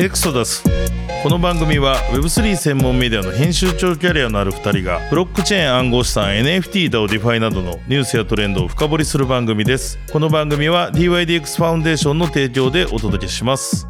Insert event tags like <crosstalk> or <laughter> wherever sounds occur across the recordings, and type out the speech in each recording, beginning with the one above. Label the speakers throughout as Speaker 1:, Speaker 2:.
Speaker 1: エクソダス。この番組は Web3 専門メディアの編集長キャリアのある2人がブロックチェーン暗号資産 NFT だをディファイなどのニュースやトレンドを深掘りする番組です。この番組は DYDX ファウンデーションの提供でお届けします。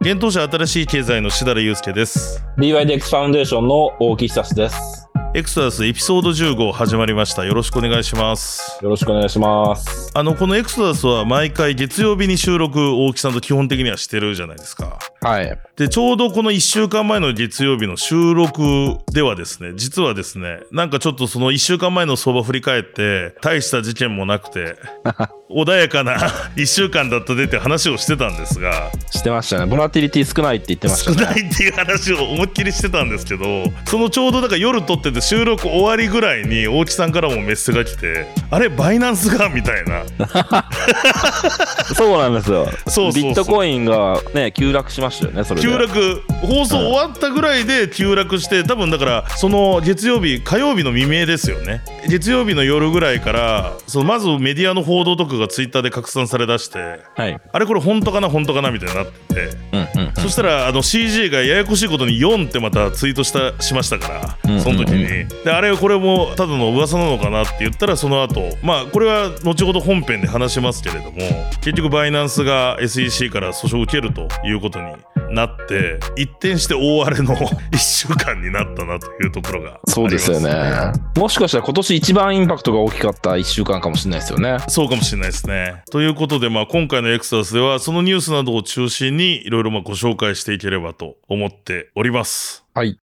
Speaker 1: 幻冬舎あたらしい経済の設楽悠介です。
Speaker 2: dYdX Foundation の大木悠です。
Speaker 1: エクソダスエピソード15始まりましたよろしくお願いします
Speaker 2: よろしくお願いします。
Speaker 1: あのこのエクソダスは毎回月曜日に収録大木さんと基本的にはしてるじゃないですか
Speaker 2: はい。
Speaker 1: で、ちょうどこの1週間前の月曜日の収録ではですね、実はですね、なんかちょっとその1週間前の相場振り返って、大した事件もなくて、<laughs> 穏やかな <laughs> 1週間だったでって話をしてたんですが、
Speaker 2: してましたね。ボラティリティ少ないって言ってまし
Speaker 1: 少
Speaker 2: たね。
Speaker 1: ないっていう話を思いっきりしてたんですけど、そのちょうどだから夜撮ってて収録終わりぐらいに大木さんからもメッセが来て、あれ、バイナンスがみたいな。<laughs>
Speaker 2: そうなんですよ。
Speaker 1: そう
Speaker 2: ビットコインがね、急落しましたよね、それで。
Speaker 1: 急落放送終わったぐらいで急落して多分だからその月曜日火曜日の未明ですよね月曜日の夜ぐらいからそのまずメディアの報道とかがツイッターで拡散されだして
Speaker 2: はい。
Speaker 1: あれこれ本当かな本当かなみたいになってて
Speaker 2: うんうん。
Speaker 1: そしたらあの CG がややこしいことに4ってまたツイートしたしましたから、
Speaker 2: うん
Speaker 1: その時に、
Speaker 2: うんう
Speaker 1: であれこれもただの噂なのかなって言ったらその後まあこれは後ほど本編で話しますけれども結局バイナンスが SEC から訴訟を受けるということになって一転して大荒れの <laughs> 1週間になったなというところが
Speaker 2: そうですよね。もしかしたら今年一番インパクトが大きかった1週間かもしれないですよね。
Speaker 1: そうかもしれないですね。ということで、まあ、今回のエクサスでは、そのニュースなどを中心に、いろいろまあご紹介していければと思っております。
Speaker 2: はい。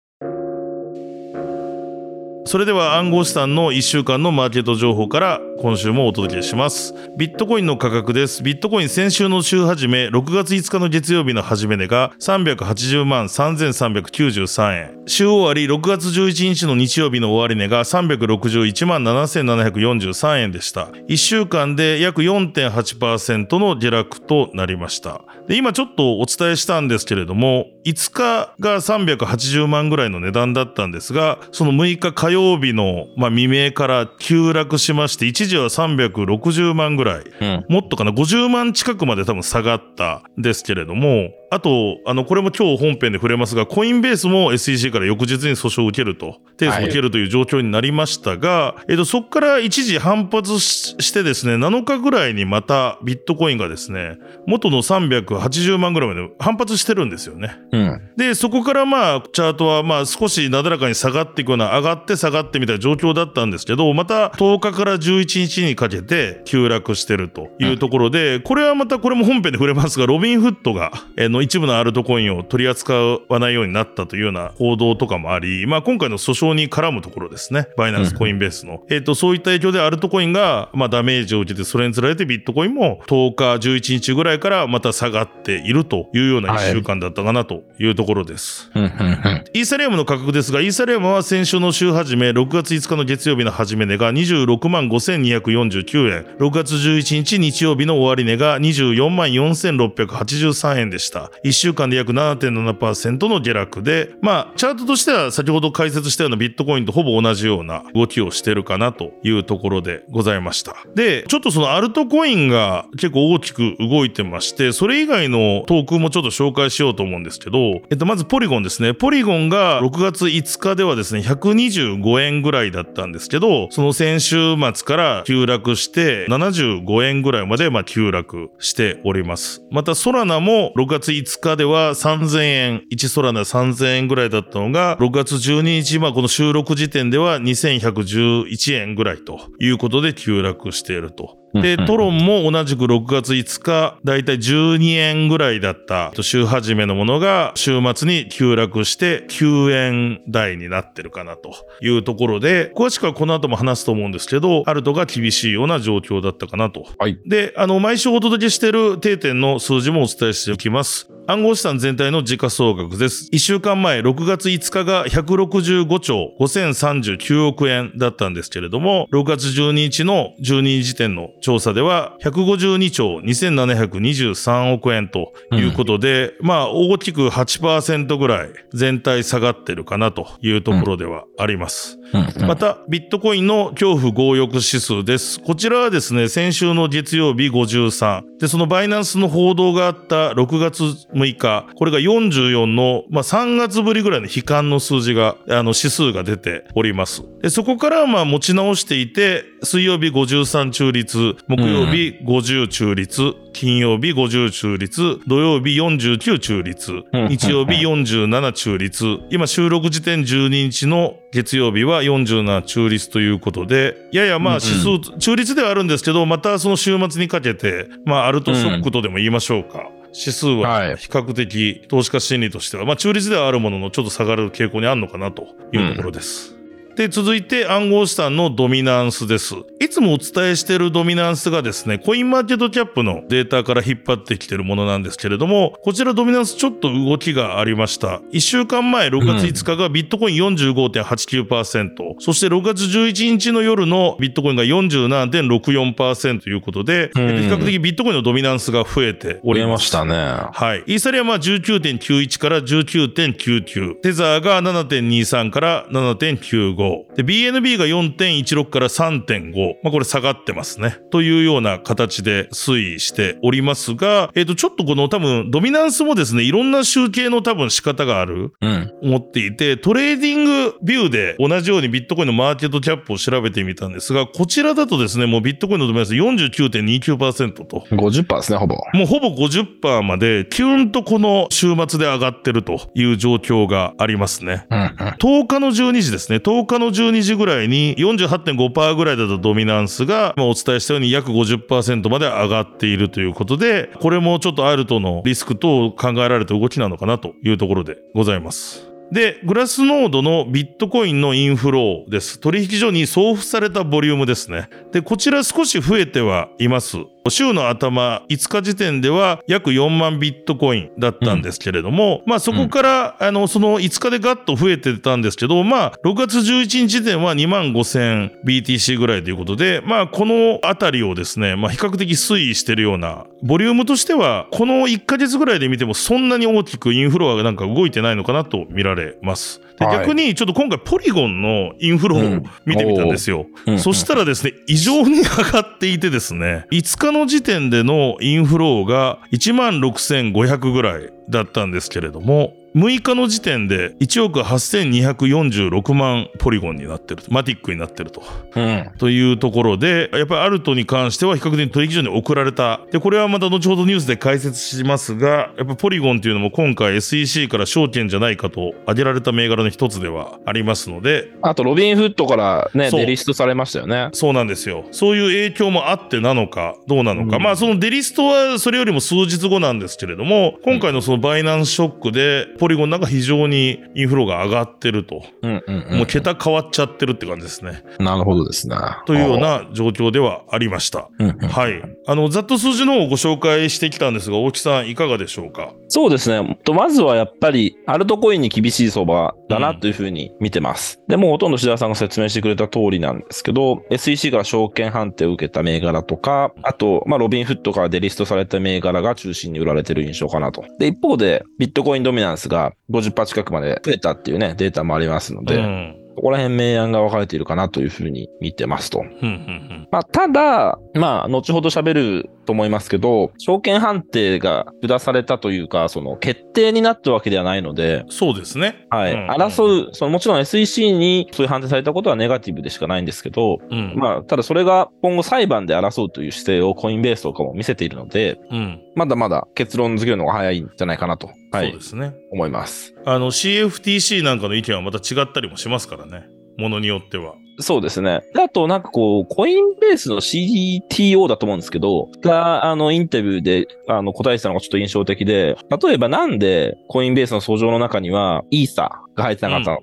Speaker 1: それでは暗号資産の1週間のマーケット情報から今週もお届けします。ビットコインの価格です。ビットコイン先週の週始め、6月5日の月曜日の始め値が380万3393円。週終わり6月11日の日曜日の終値が361万7743円でした。1週間で約4.8%の下落となりました。で今ちょっとお伝えしたんですけれども、5日が380万ぐらいの値段だったんですが、その6日火曜日の、まあ、未明から急落しまして、一時は360万ぐらい、
Speaker 2: うん。
Speaker 1: もっとかな、50万近くまで多分下がったんですけれども、あと、あの、これも今日本編で触れますが、コインベースも SEC から翌日に訴訟を受けると、提訴を受けるという状況になりましたが、えっと、そこから一時反発ししてですね、7日ぐらいにまたビットコインがですね、元の380万ぐらいまで反発してるんですよね。
Speaker 2: うん。
Speaker 1: で、そこからまあ、チャートはまあ少しなだらかに下がっていくような、上がって下がってみたいな状況だったんですけど、また10日から11日にかけて急落してるというところで、これはまたこれも本編で触れますが、ロビンフットが、えーの一部のアルトコインを取り扱わないようになったというような報道とかもあり、まあ今回の訴訟に絡むところですね。バイナンスコインベースの。えっ、と、そういった影響でアルトコインが、まあダメージを受けて、それにつられてビットコインも10日、11日ぐらいからまた下がっているというような1週間だったかなというところです。
Speaker 2: うん。うん。
Speaker 1: イーサリアムの価格ですが、イーサリアムは先週の週始め、6月5日の月曜日の始め値が26万5249円、6月11日日曜日の終値が24万4683円でした。1週間で約7.7%の下落で、まあ、チャートとしては先ほど解説したようなビットコインとほぼ同じような動きをしてるかなというところでございました。で、ちょっとそのアルトコインが結構大きく動いてまして、それ以外のトークンもちょっと紹介しようと思うんですけど、えっと、まずポリゴンですね。ポリゴンが6月5日ではですね、125円ぐらいだったんですけど、その先週末から急落して、75円ぐらいまでま急落しております。また、ソラナも6月5日では3000円、1ソラナ3000円ぐらいだったのが、6月12日、まあこの収録時点では2111円ぐらいということで急落していると。で、トロンも同じく6月5日、だいたい12円ぐらいだった週始めのものが週末に急落して9円台になってるかなというところで、詳しくはこの後も話すと思うんですけど、アルトが厳しいような状況だったかなと。
Speaker 2: はい。
Speaker 1: で、あの、毎週お届けしている定点の数字もお伝えしておきます。暗号資産全体の時価総額です。1週間前、6月5日が165兆5039億円だったんですけれども、6月12日の12時点の調査では、152兆2723億円ということで、まあ、大きく8%ぐらい全体下がってるかなというところではあります。
Speaker 2: うん。
Speaker 1: また、ビットコインの恐怖強欲指数です。こちらはですね、先週の月曜日53。で、そのバイナンスの報道があった6月6日、これが44の、まあ、3月ぶりぐらいの悲観の数字が、あの、指数が出ております。で、そこからまあ持ち直していて、水曜日53中立、木曜日50中立、金曜日50中立、土曜日49中立、
Speaker 2: うん。
Speaker 1: 日曜日47中立、今収録時点12日の月曜日は47中立ということで、ややまあ指数、中立ではあるんですけど、またその週末にかけて、まあアルトショックとでも言いましょうか。指数
Speaker 2: は
Speaker 1: はい。比較的投資家心理としては、まあ中立ではあるもののちょっと下がる傾向にあるのかなというところです。で、続いて暗号資産のドミナンスです。いつもお伝えしているドミナンスがですね、コインマーケットキャップのデータから引っ張ってきているものなんですけれども、こちらドミナンスちょっと動きがありました。1週間前、6月5日がビットコイン45.89%、そして6月11日の夜のビットコインが47.64%ということで、
Speaker 2: うん
Speaker 1: えっと比較的ビットコインのドミナンスが増えておりま。
Speaker 2: 売れますしたね。
Speaker 1: はい。イーサリアムは19.91から19.99。テザーが7.23から7.95。で、BNB が4.16から3.5。まあ、これ下がってますね。というような形で推移しておりますが、えっ、と、ちょっとこの多分、ドミナンスもですね、いろんな集計の多分仕方がある。
Speaker 2: うん。
Speaker 1: 思っていて、トレーディングビューで同じようにビットコインのマーケットキャップを調べてみたんですが、こちらだとですね、もうビットコインのドミナンス49.29%と、
Speaker 2: 50%ですね、ほぼ。
Speaker 1: もうほぼ50%まで、キュンとこの週末で上がってるという状況がありますね。
Speaker 2: うんうん。
Speaker 1: 10日の12時ですね。10日の12時ぐらいに48.5%ぐらいだったドミナンスが、まあ、お伝えしたように約50%まで上がっているということで、これもちょっとアルトのリスク等考えられた動きなのかなというところでございます。で、グラスノードのビットコインのインフローです。取引所に送付されたボリュームですね。で、こちら少し増えてはいます。週の頭、5日時点では約4万ビットコインだったんですけれども、まあそこから、あの、その5日でガッと増えてたんですけど、まあ6月11日時点は2万5000 BTC ぐらいということで、まあこのあたりをですね、まあ比較的推移してるような、ボリュームとしては、この1ヶ月ぐらいで見てもそんなに大きくインフロがなんか動いてないのかなと見られます。で
Speaker 2: はい。
Speaker 1: 逆にちょっと今回ポリゴンのインフロを
Speaker 2: うん。
Speaker 1: 見てみたんですよ。
Speaker 2: うん。
Speaker 1: そしたらですね、異常に上がっていてですね、5日の時点でのインフローが1万6500ぐらいだったんですけれども、6日の時点で1億8246万ポリゴンになってると、マティックになってると。
Speaker 2: うん。
Speaker 1: というところで、やっぱりアルトに関しては比較的取引所に送られた。で、これはまた後ほどニュースで解説しますが、やっぱポリゴンっていうのも今回 SEC から証券じゃないかと挙げられた銘柄の一つではありますので、
Speaker 2: あと、ロビンフットからね、デリストされましたよね。
Speaker 1: そうなんですよ。そういう影響もあってなのか、どうなのか。
Speaker 2: うん
Speaker 1: まあ、そのデリストはそれよりも数日後なんですけれども、今回のそのバイナンスショックで、ポリゴンなんか非常にインフロが上がってると。
Speaker 2: うんうんうん。
Speaker 1: もう桁変わっちゃってるって感じですね。
Speaker 2: なるほどですね。
Speaker 1: というような状況ではありました。
Speaker 2: うんうん。
Speaker 1: はい。あの、ざっと数字の方をご紹介してきたんですが、大木さんいかがでしょうか？
Speaker 2: そうですね。とまずはやっぱり、アルトコインに厳しい相場だなというふうに見てます。でもうほとんど志田さんが説明してくれた通りなんですけど、SEC から証券判定を受けた銘柄とか、あと、まあ、ロビンフットからデリストされた銘柄が中心に売られてる印象かなと。で、一方で、ビットコインドミナンスが50%近くまで増えたっていうね、データもありますので、
Speaker 1: うん。
Speaker 2: ここら辺明暗が分かれているかなというふうに見てますと。まあ、ただ、まあ、後ほど喋ると思いますけど、証券判定が下されたというか、その決定になったわけではないので、
Speaker 1: そうですね。
Speaker 2: はい。
Speaker 1: うん
Speaker 2: 争う、そのもちろん SEC にそういう判定されたことはネガティブでしかないんですけど、
Speaker 1: うん。
Speaker 2: まあ、ただそれが今後裁判で争うという姿勢をコインベースとかも見せているので、
Speaker 1: うん。
Speaker 2: まだまだ結論付けるのが早いんじゃないかなと、はい
Speaker 1: そうで、すね。
Speaker 2: 思います。
Speaker 1: あの、CFTC なんかの意見はまた違ったりもしますからね。ものによっては。
Speaker 2: そうですね。であと、なんかこう、コインベースの CTO だと思うんですけど、が、あの、インタビューで、あの、答えてたのがちょっと印象的で、例えばなんでコインベースの訴状の中には、イーサが入ってなかったの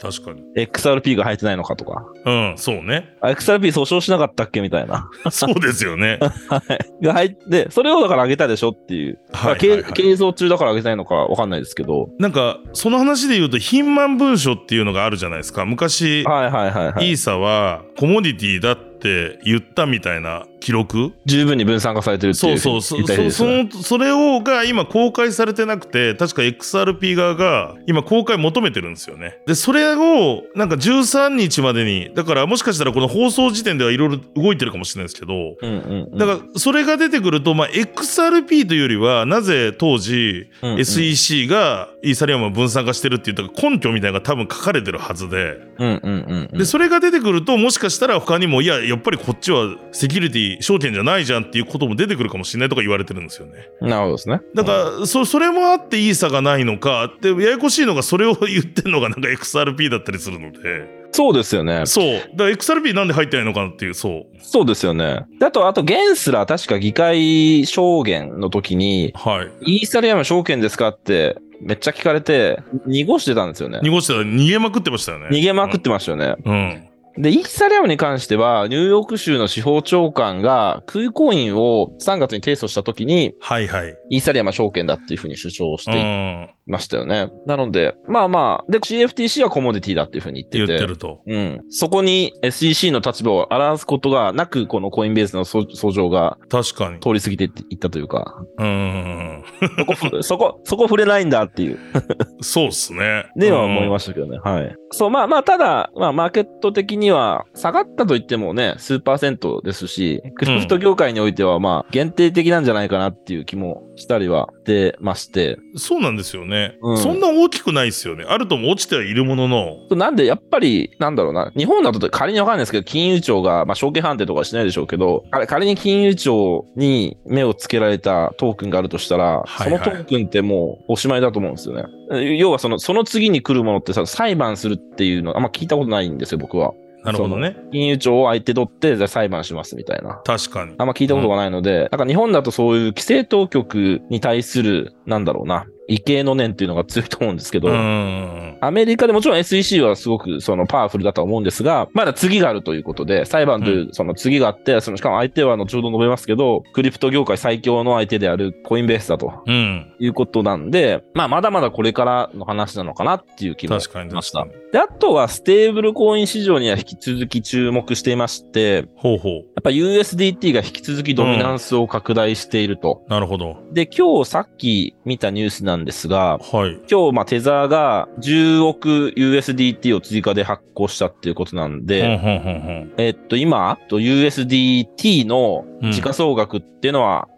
Speaker 1: 確かに。
Speaker 2: XRP が入ってないのかとか、
Speaker 1: うん、そうね。
Speaker 2: あ XRP 訴訟しなかったっけ？みたいな。
Speaker 1: そうですよね。<laughs>
Speaker 2: はい。が入って、それをだから上げたでしょっていう。
Speaker 1: はいはい
Speaker 2: 経
Speaker 1: はい
Speaker 2: 経営中だから上げたいのかわかんないですけど。
Speaker 1: なんか、その話で言うと、貧満文書っていうのがあるじゃないですか。昔、
Speaker 2: はいはいはいはい。
Speaker 1: イーサはコモディティだってって言ったみたいな記録？
Speaker 2: 十分に分散化されてるってい
Speaker 1: そううそう、そ
Speaker 2: 言ったらいいです
Speaker 1: そそのそれをが今公開されてなくて、確か XRP 側が今公開求めてるんですよね。で、それをなんか13日までに、だからもしかしたらこの放送時点ではいろいろ動いてるかもしれないですけど、
Speaker 2: うんうんうん。
Speaker 1: だからそれが出てくると、まあ、XRP というよりは、なぜ当時 SEC がイーサリアムを分散化してるって言ったか根拠みたいなのが多分書かれてるはずで、
Speaker 2: うんうんうんうん。
Speaker 1: で、それが出てくると、もしかしたら他にも、いや、やっぱりこっちはセキュリティ証券じゃないじゃんっていうことも出てくるかもしれないとか言われてるんですよね。
Speaker 2: なるほどですね。
Speaker 1: だから、そそれもあっていい差がないのか、で、ややこしいのがそれを言ってんのがなんか XRP だったりするので、
Speaker 2: そうですよね。
Speaker 1: そう。だから XRP なんで入ってないのかなっていう、そう。
Speaker 2: そうですよね。であと、あと、ゲンスラー確か議会証言の時に、
Speaker 1: はい。
Speaker 2: イーサリアム証券ですかってめっちゃ聞かれて、濁してたんですよね。
Speaker 1: 濁してたら逃げまくってましたよね。
Speaker 2: 逃げまくってましたよね。
Speaker 1: うん。
Speaker 2: で、イーサリアムに関しては、ニューヨーク州の司法長官が空コインを3月に提訴した時に、
Speaker 1: はいはい。
Speaker 2: イーサリアムは証券だっていうふうに主張し
Speaker 1: う
Speaker 2: てい
Speaker 1: ん。
Speaker 2: ましたよね。なので、まあまあ、で、CFTC はコモディティだっていうふうに言って
Speaker 1: 言
Speaker 2: て。
Speaker 1: ってると。
Speaker 2: うん。そこに SEC の立場を表すことがなく、このコインベースの訴訴状が
Speaker 1: 確かに。
Speaker 2: 通り過ぎていったというか、
Speaker 1: うん。
Speaker 2: そこふ、そこ、そこ触れないんだっていう、
Speaker 1: そうっすね。
Speaker 2: では思いま
Speaker 1: し
Speaker 2: したけどね。はい。そう、まあまあ、ただ、まあ、マーケット的には、下がったと言ってもね、数パーセントですし、クリプト業界においては、まあ、限定的なんじゃないかなっていう気もしたりはしてまして、
Speaker 1: た。そうなんですよね。
Speaker 2: うん
Speaker 1: そんな大きくないですよね。あるとも落ちてはいるものの。
Speaker 2: なんで、やっぱり、なんだろうな、日本だと仮にわかんないですけど、金融庁が、まあ、証券判定とかはしないでしょうけど、あれ仮に金融庁に目をつけられたトークンがあるとしたら、
Speaker 1: はいはい
Speaker 2: そのトークンってもうおしまいだと思うんですよね。え要はその、その次に来るものってさ、裁判するっていうのあんま聞いたことないんですよ、僕は。
Speaker 1: なるほどね。
Speaker 2: 金融庁を相手取って、じゃあ裁判しますみたいな。
Speaker 1: 確かに。
Speaker 2: あんま聞いたことがないので、なんか日本だとそういう規制当局に対する、なんだろうな、畏敬の念っていうのが強いと思うんですけど、
Speaker 1: うん。
Speaker 2: アメリカでもちろん SEC はすごくそのパワフルだとは思うんですが、まだ次があるということで、裁判というその次があって、そのしかも相手は後ほど述べますけど、クリプト業界最強の相手であるコインベースだと
Speaker 1: うん。
Speaker 2: いうことなんで、まあまだまだこれからの話なのかなっていう気もしました。で、あとはステーブルコイン市場には引き続き注目していまして、
Speaker 1: ほうほう。
Speaker 2: やっぱ USDT が引き続きドミナンスを拡大していると。
Speaker 1: なるほど。
Speaker 2: で、今日さっき見たニュースなんですが、
Speaker 1: はい。
Speaker 2: 今日、まあ、テザーが10億 USDT を追加で発行したっていうことなん
Speaker 1: うん、
Speaker 2: で、えっと、今、と USDT の
Speaker 1: うん。
Speaker 2: 時価総額っていうのは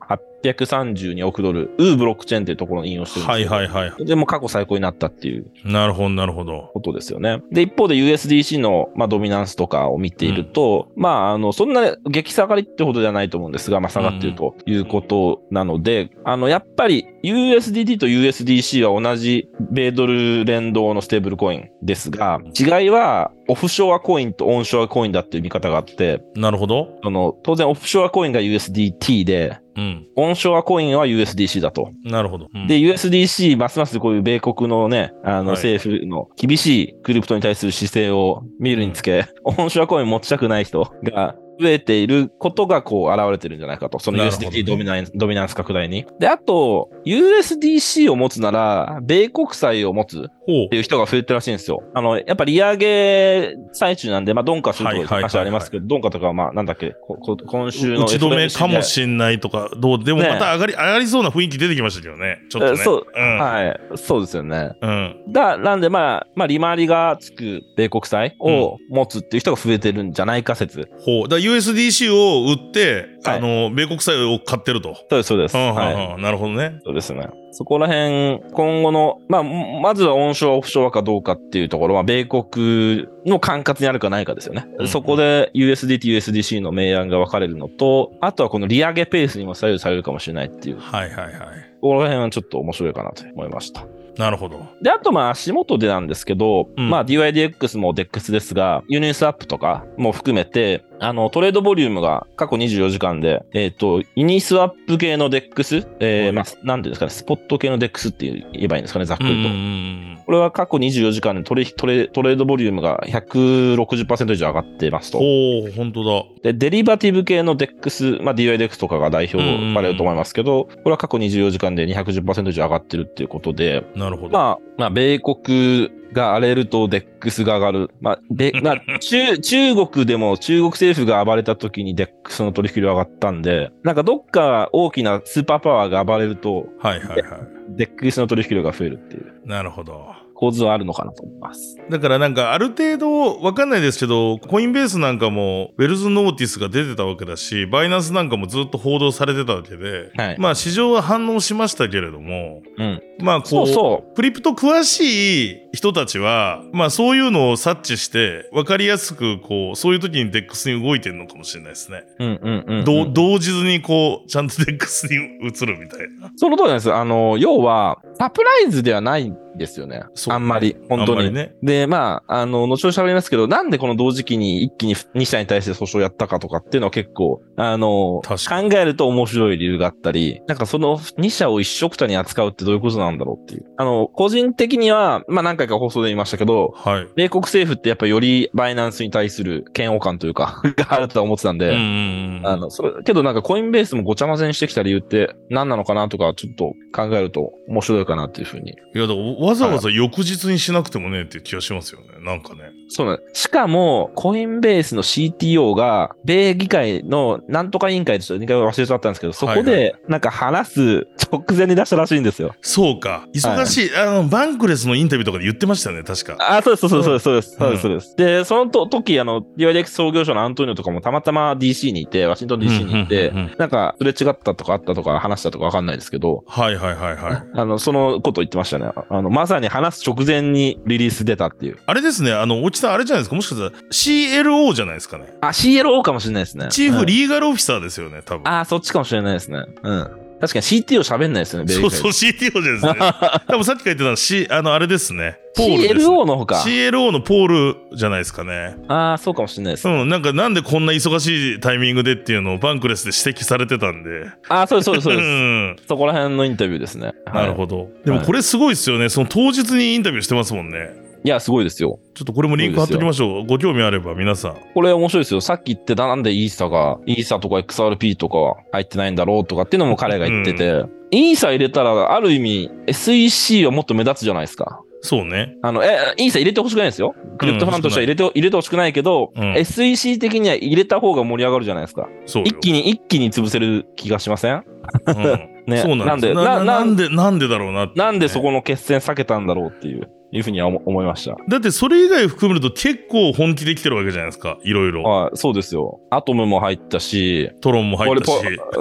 Speaker 2: 832億ドル、ウーブロックチェーンっていうところに引用してるんです
Speaker 1: はい
Speaker 2: よ
Speaker 1: はいはい。
Speaker 2: でも過去最高になったっていう
Speaker 1: なるほど、なるほど。
Speaker 2: ことですよね。で、一方で USDC の、まあ、ドミナンスとかを見ていると、まあ、あの、そんな激下がりってほどじゃないと思うんですが、まあ、下がっているということなので、あの、やっぱり USDT と USDC は同じ米ドル連動のステーブルコインですが、違いはオフショアコインとオンショアコインだっていう見方があって、
Speaker 1: なるほど。
Speaker 2: その、当然オフショアコインが USDT で、
Speaker 1: うん。
Speaker 2: オンショアコインは USDC だと。
Speaker 1: なるほど。うん
Speaker 2: で、USDC、ますますこういう米国のね、あの、
Speaker 1: はい
Speaker 2: 政府の厳しいクリプトに対する姿勢を見るにつけ、オンショアコイン持ちたくない人が増えていることがこう現れてるんじゃないかと。その
Speaker 1: なるほどね
Speaker 2: USDT ドミナンス、ドミナンス拡大に。で、あと、USDC を持つなら、米国債を持つって。いう人が増えてるらしいんですよ。あの、やっぱり利上げ最中なんで、まあ、ドンカすると
Speaker 1: はいはいはいはい
Speaker 2: 話ありますけど、ドンカとかはまあ、なんだっけ、ここ今週の
Speaker 1: 打ち止めかもしんないとか、どうでも
Speaker 2: ね
Speaker 1: また上がり、上がりそうな雰囲気出てきましたけどね。ちょっとね。
Speaker 2: えそう
Speaker 1: うん。
Speaker 2: はい。そうですよね。
Speaker 1: うん。
Speaker 2: だ、なんで、まあ、まあ、利回りがつく米国債を持つっていう人が増えてるんじゃないか説。
Speaker 1: ほう。だ USDC を売って、
Speaker 2: はい
Speaker 1: あの、米国債を買ってると。
Speaker 2: そうです、そうです。はい。
Speaker 1: うんなるほどね。
Speaker 2: そうですね。そこら辺、今後の、まあ、まずはオンショア、オフショアかどうかっていうところは、米国の管轄にあるかないかですよね。
Speaker 1: うん
Speaker 2: そこで USDT、USDC の明暗が分かれるのと、あとはこの利上げペースにも左右されるかもしれないっていう、こ
Speaker 1: はいはいはい。
Speaker 2: こら辺はちょっと面白いかなと思いました。
Speaker 1: なるほど。
Speaker 2: で、あとまあ足元でなんですけど、
Speaker 1: うん
Speaker 2: まあ DYDX も DEX ですが、ユニスアップとかも含めて、あの、トレードボリュームが過去24時間で、えっ、と、ユニスワップ系の DEX、えー
Speaker 1: はい
Speaker 2: まあ、なんていうんですかね、スポット系の DEX って言えばいいんですかね、ざっくりと。これは過去24時間でトレトレトレードボリュームが160%以上上がってますと。
Speaker 1: ほう、本当だ。
Speaker 2: で、デリバティブ系の DEX、まあ DYDX とかが代表されると思いますけど、これは過去24時間で210%以上上がってるっていうことで、
Speaker 1: なるほど。
Speaker 2: まあ、まあ、米国が荒れると DEX が上がる。まあ、で、まあ、<laughs> 中、中国でも中国政府が暴れた時に DEX の取引量上がったんで、なんかどっか大きな superpower が暴れると、
Speaker 1: はいはいはい。
Speaker 2: DEX の取引量が増えるっていう
Speaker 1: なるほど。
Speaker 2: 構図はあるのかなと思います。
Speaker 1: だからなんかある程度わかんないですけど、コインベースなんかも Wells notice が出てたわけだし、バイナンスなんかもずっと報道されてたわけで、
Speaker 2: はい
Speaker 1: まあ市場は反応しましたけれども、
Speaker 2: うん。
Speaker 1: まあこう、
Speaker 2: そうそ
Speaker 1: クリプト詳しい人たちは、まあそういうのを察知して、わかりやすくこう、そういう時に DEX に動いてるのかもしれないですね。
Speaker 2: う。うんうんうん、うん。
Speaker 1: どう同時にこう、ちゃんと DEX に移るみたいな。
Speaker 2: その通りなんです。あの、要は、サプライズではないんですよね。あんまり、本当に。
Speaker 1: ね。
Speaker 2: で、まあ、あの、後ほど喋りますけど、なんでこの同時期に一気に2社に対して訴訟をやったかとかっていうのは結構、あの、考えると面白い理由があったり、なんかその2社を一緒くたに扱うってどういうことなんだろうっていう。あの、個人的には、まあ何回か放送で言いましたけど、
Speaker 1: はい。
Speaker 2: 米国政府ってやっぱよりバイナンスに対する嫌悪感というか、<laughs> があるとは思ってたんで、
Speaker 1: うん。
Speaker 2: あの、それ、けどなんかコインベースもごちゃ混ぜにしてきた理由って何なのかなとか、ちょっと考えると面白いかなっていうふうに。
Speaker 1: いや、わざわざ翌日にしなくてもねっていう気がしますよね。なんかね。
Speaker 2: そうなんしかも、コインベースの CTO が、米議会のなんとか委員会でちょっと2回忘れちゃったんですけど、そこ
Speaker 1: はい
Speaker 2: で、なんか話す直前に出したらしいんですよ。
Speaker 1: そうか。忙しい。あの、バンクレスのインタビューとかで言ってましたね、確か。
Speaker 2: あ、そうです、そうです、そうです、そう
Speaker 1: うん
Speaker 2: です、そうです。で、そのと時、あの、DYDX 創業者のアントニオとかもたまたま DC にいて、ワシントン DC にいてなんか、すれ違ったとかあったとか話したとかわかんないですけど、
Speaker 1: はいはいはいはい。
Speaker 2: あの、そのこと言ってましたね。あの、まさに話す直前にリリース出たっていう。
Speaker 1: あれですね、あの、おちさんあれじゃないですか？もしかしたら CLO じゃないですかね。
Speaker 2: あ、CLO かもしれないですね。
Speaker 1: チー
Speaker 2: うん
Speaker 1: フリーガルオフィサーですよね、多分。
Speaker 2: あ、そっちかもしれないですね。うん。確かに CTO 喋んないですよね、
Speaker 1: そうそう、CTO じゃないですね。<laughs> 多分さっき書いてた C、あの、あれですね。ポールです、ね。
Speaker 2: CLO のほか。
Speaker 1: CLO のポールじゃないですかね。
Speaker 2: ああ、そうかもしれないです。
Speaker 1: うん、なんかなんでこんな忙しいタイミングでっていうのをバンクレスで指摘されてたんで。
Speaker 2: ああ、そうです、そうです、そう
Speaker 1: う
Speaker 2: です。
Speaker 1: ん。
Speaker 2: そこら辺のインタビューですね。
Speaker 1: なるほ
Speaker 2: ど。
Speaker 1: ど。でもこれすごいですよね。その当日にインタビューしてますもんね。
Speaker 2: いや、すごいですよ。
Speaker 1: ちょっとこれもリンク貼っときましょう。ご興味あれば皆さん。
Speaker 2: これ面白いですよ。さっき言ってたなんでイーサが、イーサとか XRP とかは入ってないんだろうとかっていうのも彼が言ってて、イーサ入れたら、ある意味 SEC はもっと目立つじゃないですか。
Speaker 1: そうね。
Speaker 2: あの、え、イーサ入れてほしくないですよ。クリプトファンとしては入れて、入れてほしくないけど、
Speaker 1: うん
Speaker 2: SEC 的には入れた方が盛り上がるじゃないですか。
Speaker 1: そうよ。
Speaker 2: 一気に、一気に潰せる気がしません？
Speaker 1: うん <laughs>
Speaker 2: ね。
Speaker 1: そうなんです
Speaker 2: なんで、な、
Speaker 1: な
Speaker 2: ん
Speaker 1: で、なんでだろうなね
Speaker 2: なんでそこの決戦避けたんだろうっていう、いうふうには思思いました。
Speaker 1: だってそれ以外含めると結構本気できてるわけじゃないですか。いろいろ。
Speaker 2: はい、そうですよ。アトムも入ったし、
Speaker 1: トロンも入ったし。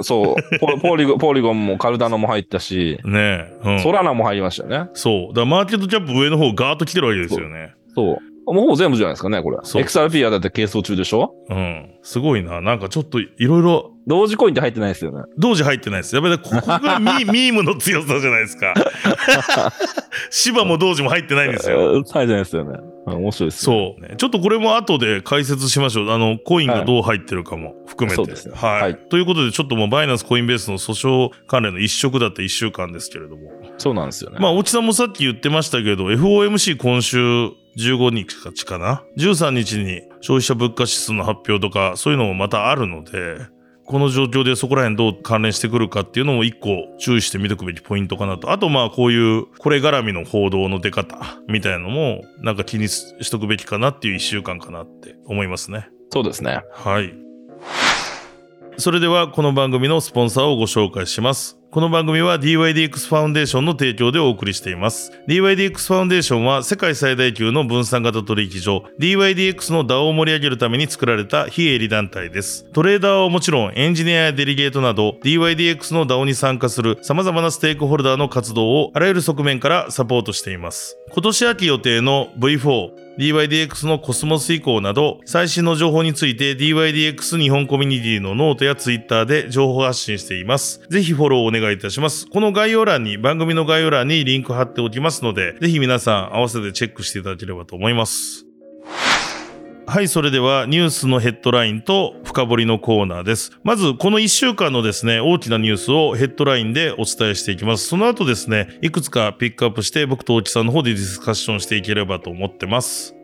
Speaker 2: そう、ポ <laughs> ポリゴン、ポリゴンもカルダノも入ったし、
Speaker 1: ねえ。うん。
Speaker 2: ソラナも入りましたよね。
Speaker 1: そう。だからマーケットキャップ上の方ガーッと来てるわけですよね。
Speaker 2: そう。もうほぼ全部じゃないですかね、これ。
Speaker 1: そう
Speaker 2: XRP はだって係争中でしょ？
Speaker 1: うん。すごいな。なんかちょっといろいろ、
Speaker 2: 同時コインって入ってないですよね。
Speaker 1: 同時入ってないです。やっぱりここがミ <laughs> ミームの強さじゃないですか。<laughs> 芝も同時も入ってないんですよ。
Speaker 2: えー入ってないですよね。うん面白いですよ。
Speaker 1: そう、ね。ちょっとこれも後で解説しましょう。あの、コインがどう入ってるかも含めて。
Speaker 2: そうですね
Speaker 1: はい、
Speaker 2: はい
Speaker 1: ということで、ちょっともうバイナンスコインベースの訴訟関連の一色だった1週間ですけれども。
Speaker 2: そうなんですよね。
Speaker 1: まあ、おちさんもさっき言ってましたけど、FOMC 今週15日かな ?13 日に消費者物価指数の発表とか、そういうのもまたあるので、この状況でそこら辺どう関連してくるかっていうのも一個注意して見ておくべきポイントかなと。あとまあこういうこれ絡みの報道の出方みたいなのもなんか気にししとくべきかなっていう一週間かなって思いますね。
Speaker 2: そうですね。
Speaker 1: はい。それではこの番組のスポンサーをご紹介します。この番組は DYDX ファウンデーションの提供でお送りしています。DYDX ファウンデーションは世界最大級の分散型取引所 DYDX の DAO を盛り上げるために作られた非営利団体です。トレーダーはもちろんエンジニアやデリゲートなど DYDX の DAO に参加する様々なステークホルダーの活動をあらゆる側面からサポートしています。今年秋予定の V4 DYDX のコスモス移行など最新の情報について DYDX 日本コミュニティのノートやツイッターで情報発信しています。ぜひフォローお願いいたします。この概要欄に番組の概要欄にリンク貼っておきますのでぜひ皆さん合わせてチェックしていただければと思います。はい、それではニュースのヘッドラインと深掘りのコーナーです。まず、この1週間のですね、大きなニュースをヘッドラインでお伝えしていきます。その後ですね、いくつかピックアップして僕と大木さんの方でディスカッションしていければと思ってます。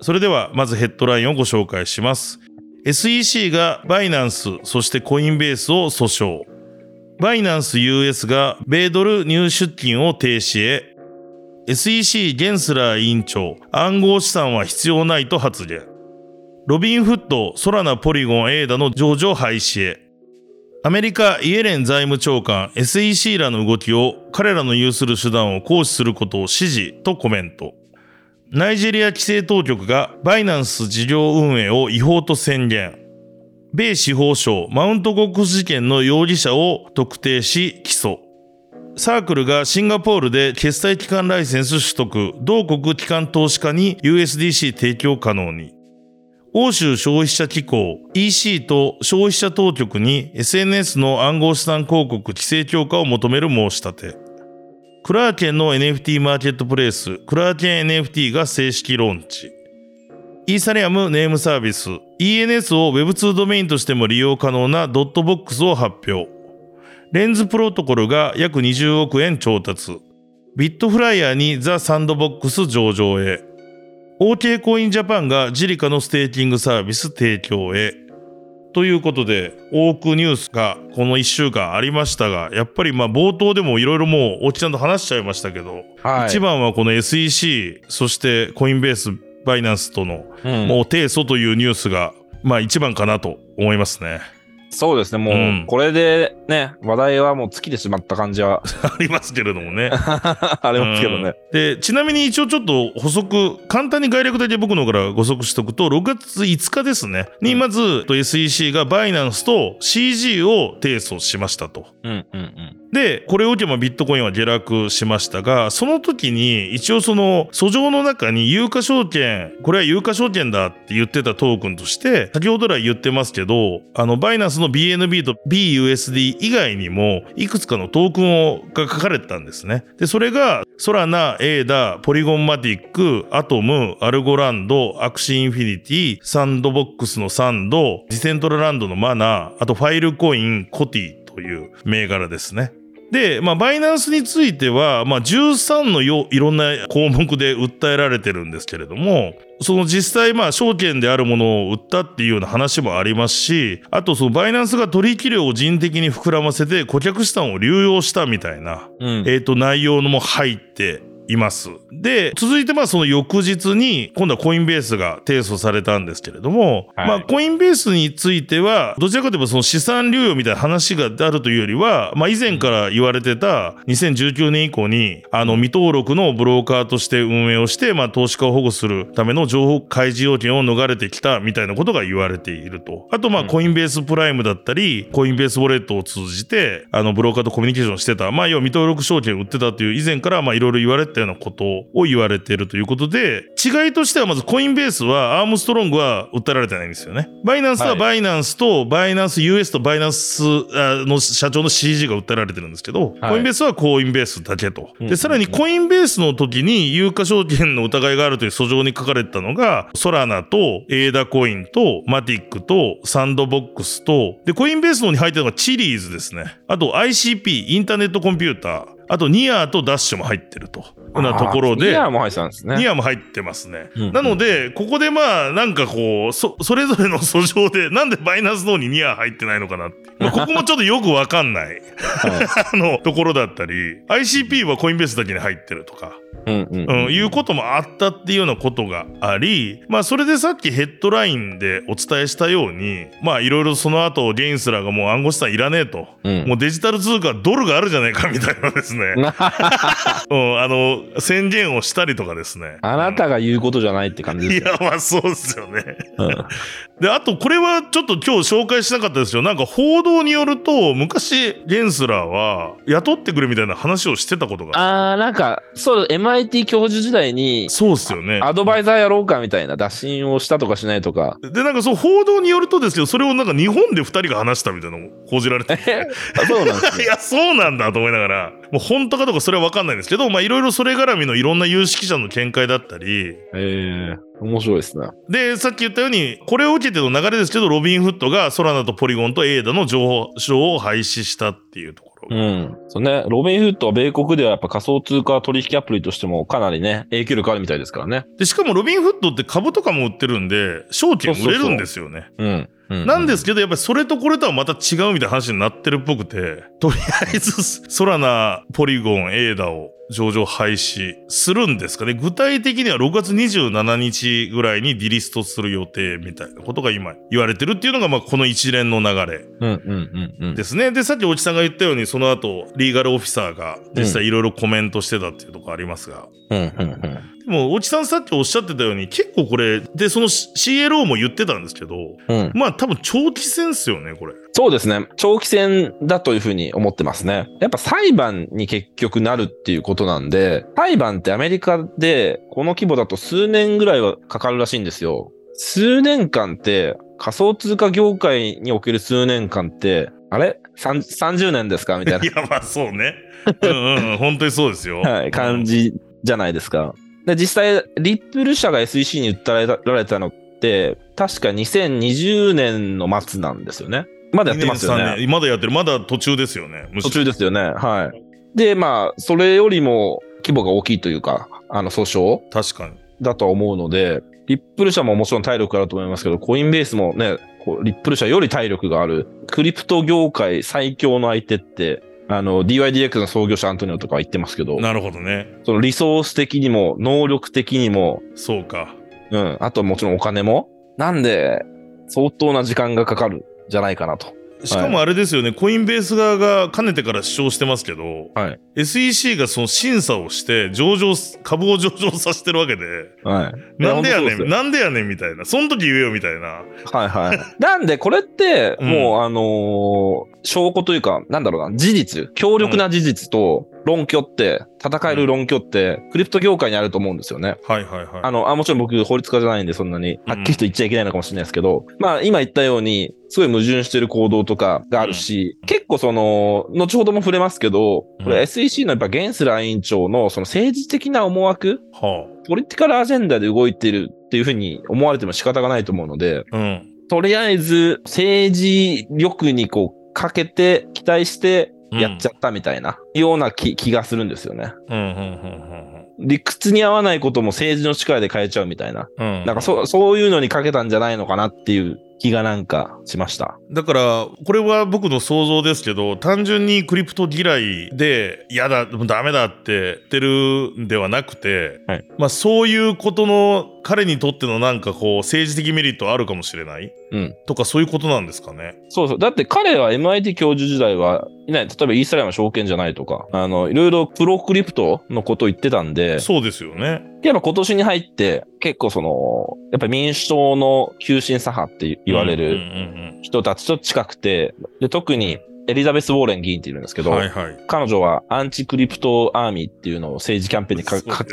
Speaker 1: それでは、まずヘッドラインをご紹介します。SEC がバイナンス、そしてコインベースを訴訟。バイナンス US が米ドル入出金を停止へ。SEC ゲンスラー委員長、暗号資産は必要ないと発言。ロビンフット、ソラナ、ポリゴン、エーダの上場廃止へ。アメリカイエレン財務長官 SEC らの動きを彼らの有する手段を行使することを支持とコメント。ナイジェリア規制当局がバイナンス事業運営を違法と宣言。米司法省マウントゴックス事件の容疑者を特定し起訴。サークルがシンガポールで決済機関ライセンス取得、同国機関投資家に USDC 提供可能に。欧州消費者機構 EC と消費者当局に SNS の暗号資産広告規制強化を求める申し立て。クラーケンの NFT マーケットプレイス、クラーケン NFT が正式ローンチ。イーサリアムネームサービス ENS を Web2 ドメインとしても利用可能なドットボックスを発表。レンズプロトコルが約20億円調達。ビットフライヤーにザ・サンドボックス上場へ。OK コインジャパンがジリカのステーキングサービス提供へ。ということで、多くニュースがこの1週間ありましたが、やっぱりまあ冒頭でもいろいろもう、おちちゃんと話しちゃいましたけど、
Speaker 2: はい
Speaker 1: 一番はこの SEC、そしてコインベース、バイナンスとの、
Speaker 2: うん
Speaker 1: もう提訴というニュースが、まあ一番かなと思いますね。
Speaker 2: そうですね、もう、
Speaker 1: うん
Speaker 2: これでね、話題はもう尽きてしまった感じは <laughs>
Speaker 1: ありますけれどもね。<laughs>
Speaker 2: ありますけどね。
Speaker 1: うんで、ちなみに一応ちょっと補足、簡単に概略だけ僕の方からご足しておくと、6月5日ですね、にまず、と SEC がバイナンスと CG を提訴しましたと。
Speaker 2: うんうんうん。
Speaker 1: で、これを受けまビットコインは下落しましたが、その時に一応その訴状の中に有価証券、これは有価証券だって言ってたトークンとして、先ほど来言ってますけど、あの、バイナンスの BNB と BUSD 以外にも、いくつかのトークンをが書かれてたんですね。で、それが、ソラナ、エーダ、ポリゴンマティック、アトム、アルゴランド、アクシーインフィニティ、サンドボックスのサンド、ディセントラランドのマナー、あとファイルコイン、コティという銘柄ですね。で、まあ、バイナンスについては、まあ、13のよいろんな項目で訴えられてるんですけれども、その実際、まあ、証券であるものを売ったっていうような話もありますし、あと、そのバイナンスが取引量を人為的に膨らませて顧客資産を流用したみたいな、
Speaker 2: うん。
Speaker 1: えっ、と、内容のも入っています。で、続いてまあその翌日に、今度はコインベースが提訴されたんですけれども、
Speaker 2: はい
Speaker 1: まあコインベースについては、どちらかといえばその資産流用みたいな話があるというよりは、まあ以前から言われてた2019年以降に、あの未登録のブローカーとして運営をして、まあ投資家を保護するための情報開示要件を逃れてきたみたいなことが言われていると。あとまあ
Speaker 2: うん
Speaker 1: コインベースプライムだったり、コインベースウォレットを通じて、あのブローカーとコミュニケーションしてた、まあ要は未登録証券を売ってたという以前からまあいろいろ言われてたようなことを言われているということで、違いとしてはまずコインベースはアームストロングは訴えられてないんですよね。バイナンスは
Speaker 2: はい
Speaker 1: バイナンスとバイナンス US とバイナンスあの社長の CG が訴えられてるんですけど、
Speaker 2: はい
Speaker 1: コインベースはコインベースだけと。
Speaker 2: うん
Speaker 1: で、さらにコインベースの時に有価証券の疑いがあるという訴状に書かれてたのが、ソラナとエーダコインとマティックとサンドボックスと、で、コインベースの方に入ってるのがチリーズですね。あと ICP、インターネットコンピューター。あとニアーとダッシュも入ってると。なところで。
Speaker 2: ニアも入ってたんですね。
Speaker 1: ニアも入ってますね。
Speaker 2: うん
Speaker 1: なので、ここでまあ、なんかこう、そ、それぞれの訴状で、<laughs> なんでバイナンスの方にニア入ってないのかなって。まあここもちょっとよくわかんない、<laughs> あの、ところだったり、ICP はコインベースだけに入ってるとか、
Speaker 2: うんうん
Speaker 1: うん、いうこともあったっていうようなことがあり、まあ、それでさっきヘッドラインでお伝えしたように、まあ、いろいろその後、ゲインスラーがもう暗号資産いらねえと。
Speaker 2: うん
Speaker 1: もうデジタル通貨ドルがあるじゃないかみたいなですね。<laughs> うん、あの、宣言をしたりとかですね。
Speaker 2: あなたが言うことじゃないって感じですよ。
Speaker 1: いや、まあそうですよね。
Speaker 2: うん <laughs>
Speaker 1: で、あとこれはちょっと今日紹介しなかったですけど、なんか報道によると、昔、ゲンスラーは雇ってくれみたいな話をしてたことが。
Speaker 2: あー、なんか、そう、MIT 教授時代に、
Speaker 1: そうですよね。
Speaker 2: アドバイザーやろうかみたいな打診をしたとかしないとか。
Speaker 1: で、なんかそう、報道によるとですけど、それをなんか日本で二人が話したみたいなのを報じられて
Speaker 2: そうなんですね。<laughs>
Speaker 1: いや、そうなんだと思いながら、もう本当かどうかそれは分かんないんですけど、まあいろいろそれ絡みのいろんな有識者の見解だったり、
Speaker 2: ええ面白いですね。
Speaker 1: で、さっき言ったように、これを受けての流れですけど、ロビンフットがソラナとポリゴンとエーダの情報書を廃止したっていうところ。
Speaker 2: うん。そうね、ロビンフットは米国ではやっぱ仮想通貨取引アプリとしてもかなりね、影響力あるみたいですからね。
Speaker 1: で、しかもロビンフットって株とかも売ってるんで、証券売れるんですよね。
Speaker 2: うん。う
Speaker 1: なんですけど、やっぱりそれとこれとはまた違うみたいな話になってるっぽくて、とりあえず、ソラナ、ポリゴン、エーダを上場廃止するんですかね具体的には6月27日ぐらいにディリストする予定みたいなことが今言われてるっていうのが、まあ、この一連の流れ
Speaker 2: うんうんうんうん。
Speaker 1: ですね。で、さっきおちさんが言ったように、その後、リーガルオフィサーが実際いろいろコメントしてたっていうところありますが。
Speaker 2: うんうんうん。
Speaker 1: でも、おちさんさっきおっしゃってたように、結構これ、で、その CLO も言ってたんですけど、
Speaker 2: うん、
Speaker 1: まあ多分長期戦っすよね、これ。
Speaker 2: そうですね。長期戦だというふうに思ってますね。やっぱ裁判に結局なるっていうことなんで、裁判ってアメリカでこの規模だと数年ぐらいはかかるらしいんですよ。数年間って仮想通貨業界における数年間って、あれ ?30 年ですか？みたいな
Speaker 1: い。や、まあそうね。うんうん、本当にそうですよ。
Speaker 2: はい、感じじゃないですか。で、実際、リップル社が SEC に訴えられたのって、確か2020年の末なんですよね。まだやってますよね。
Speaker 1: 年まだやってる。まだ途中ですよね。
Speaker 2: 途中ですよね。はい。で、まあ、それよりも規模が大きいというか、あの、訴訟
Speaker 1: 確かに。
Speaker 2: だとは思うので、リップル社ももちろん体力あると思いますけど、コインベースもね、リップル社より体力がある、クリプト業界最強の相手って、あの、DYDX の創業者アントニオとかは言ってますけど、
Speaker 1: なるほどね。
Speaker 2: そのリソース的にも、能力的にも、
Speaker 1: そうか。
Speaker 2: うん、あとはもちろんお金も。なんで、相当な時間がかかるんじゃないかなと。
Speaker 1: しかもあれですよね、コインベース側がかねてから主張してますけど、
Speaker 2: はい。
Speaker 1: SEC がその審査をして、上場す、株を上場させてるわけで、
Speaker 2: はい。
Speaker 1: なんでやねん、なんでやねんみたいな、その時言えよみたいな。
Speaker 2: はいはい。なんで、これって、
Speaker 1: うん
Speaker 2: もう、あのー証拠というか、なんだろうな、事実、強力な事実と論拠って、戦える論拠って、クリプト業界にあると思うんですよね。
Speaker 1: はいはいはい。
Speaker 2: あの、あもちろん僕、法律家じゃないんで、そんなに、はっきりと言っちゃいけないのかもしれないですけど、まあ、今言ったように、すごい矛盾してる行動とかがあるし、結構その、後ほども触れますけど、これ
Speaker 1: うん
Speaker 2: SEC のやっぱゲンスラー委員長のその政治的な思惑、
Speaker 1: は
Speaker 2: ポリティカルアジェンダで動いているっていうふうに思われても仕方がないと思うので、
Speaker 1: あ。うん。
Speaker 2: とりあえず政治力にこうかけて期待してやっちゃったみたいな、ような気気がするんですよね。
Speaker 1: うんうんうん
Speaker 2: 理屈に合わないことも政治の力で変えちゃうみたいな。
Speaker 1: うんうん。
Speaker 2: なんかそそういうのにかけたんじゃないのかなっていう気がなんかしました。
Speaker 1: だから、これは僕の想像ですけど、単純にクリプト嫌いで、嫌だ、ダメだって言ってるんではなくて、
Speaker 2: はい
Speaker 1: まあそういうことの、彼にとってのなんかこう、政治的メリットあるかもしれない？
Speaker 2: うん。
Speaker 1: とかそういうことなんですかね？
Speaker 2: そうそう。だって彼は MIT 教授時代はいない。例えばイーサリアム証券じゃないとか、あの、いろいろプロクリプトのことを言ってたんで、
Speaker 1: そうですよね。
Speaker 2: やっぱ今年に入って結構その、やっぱ民主党の急進左派って言われる人たちと近くて、で、特にエリザベス・ウォーレン議員っているんですけど、
Speaker 1: うんはいはい。
Speaker 2: 彼女はアンチクリプトアーミーっていうのを政治キャンペーンにかか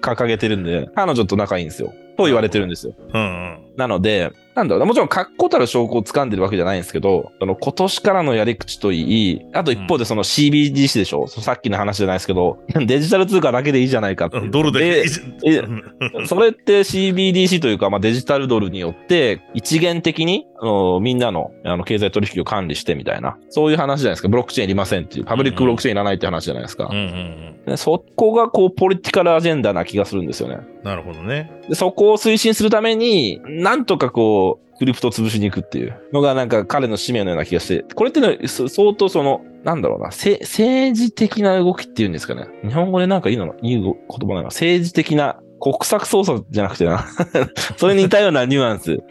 Speaker 2: か掲げてるんで、彼女と仲いいんですよ。と言われてるんですよ。
Speaker 1: うんうん。
Speaker 2: なので、なんだろうな、もちろん確固たる証拠を掴んでるわけじゃないんですけど、その今年からのやり口といい、あと一方でその CBDC でしょ、さっきの話じゃないですけど、<laughs> デジタル通貨だけでいいじゃないかっていう
Speaker 1: うんドルで。
Speaker 2: え
Speaker 1: うん <laughs>
Speaker 2: それって CBDC というか、まあ、デジタルドルによって一元的にあのみんなのあの経済取引を管理してみたいな、そういう話じゃないですか。ブロックチェーンいりませんっていう、パブリックブロックチェーンいらないって話じゃないですか
Speaker 1: うん。うんうん。
Speaker 2: でそこがこうポリティカルアジェンダな気がするんですよね。
Speaker 1: なるほどね。
Speaker 2: でそこを推進するために、なんとかこう、クリプトを潰しに行くっていうのがなんか彼の使命のような気がして、これってね、そ相当その、なんだろうな、せ政治的な動きっていうんですかね。日本語でなんかいいのいい言葉なの政治的な国策操作じゃなくてな。<laughs> それに似たようなニュアンス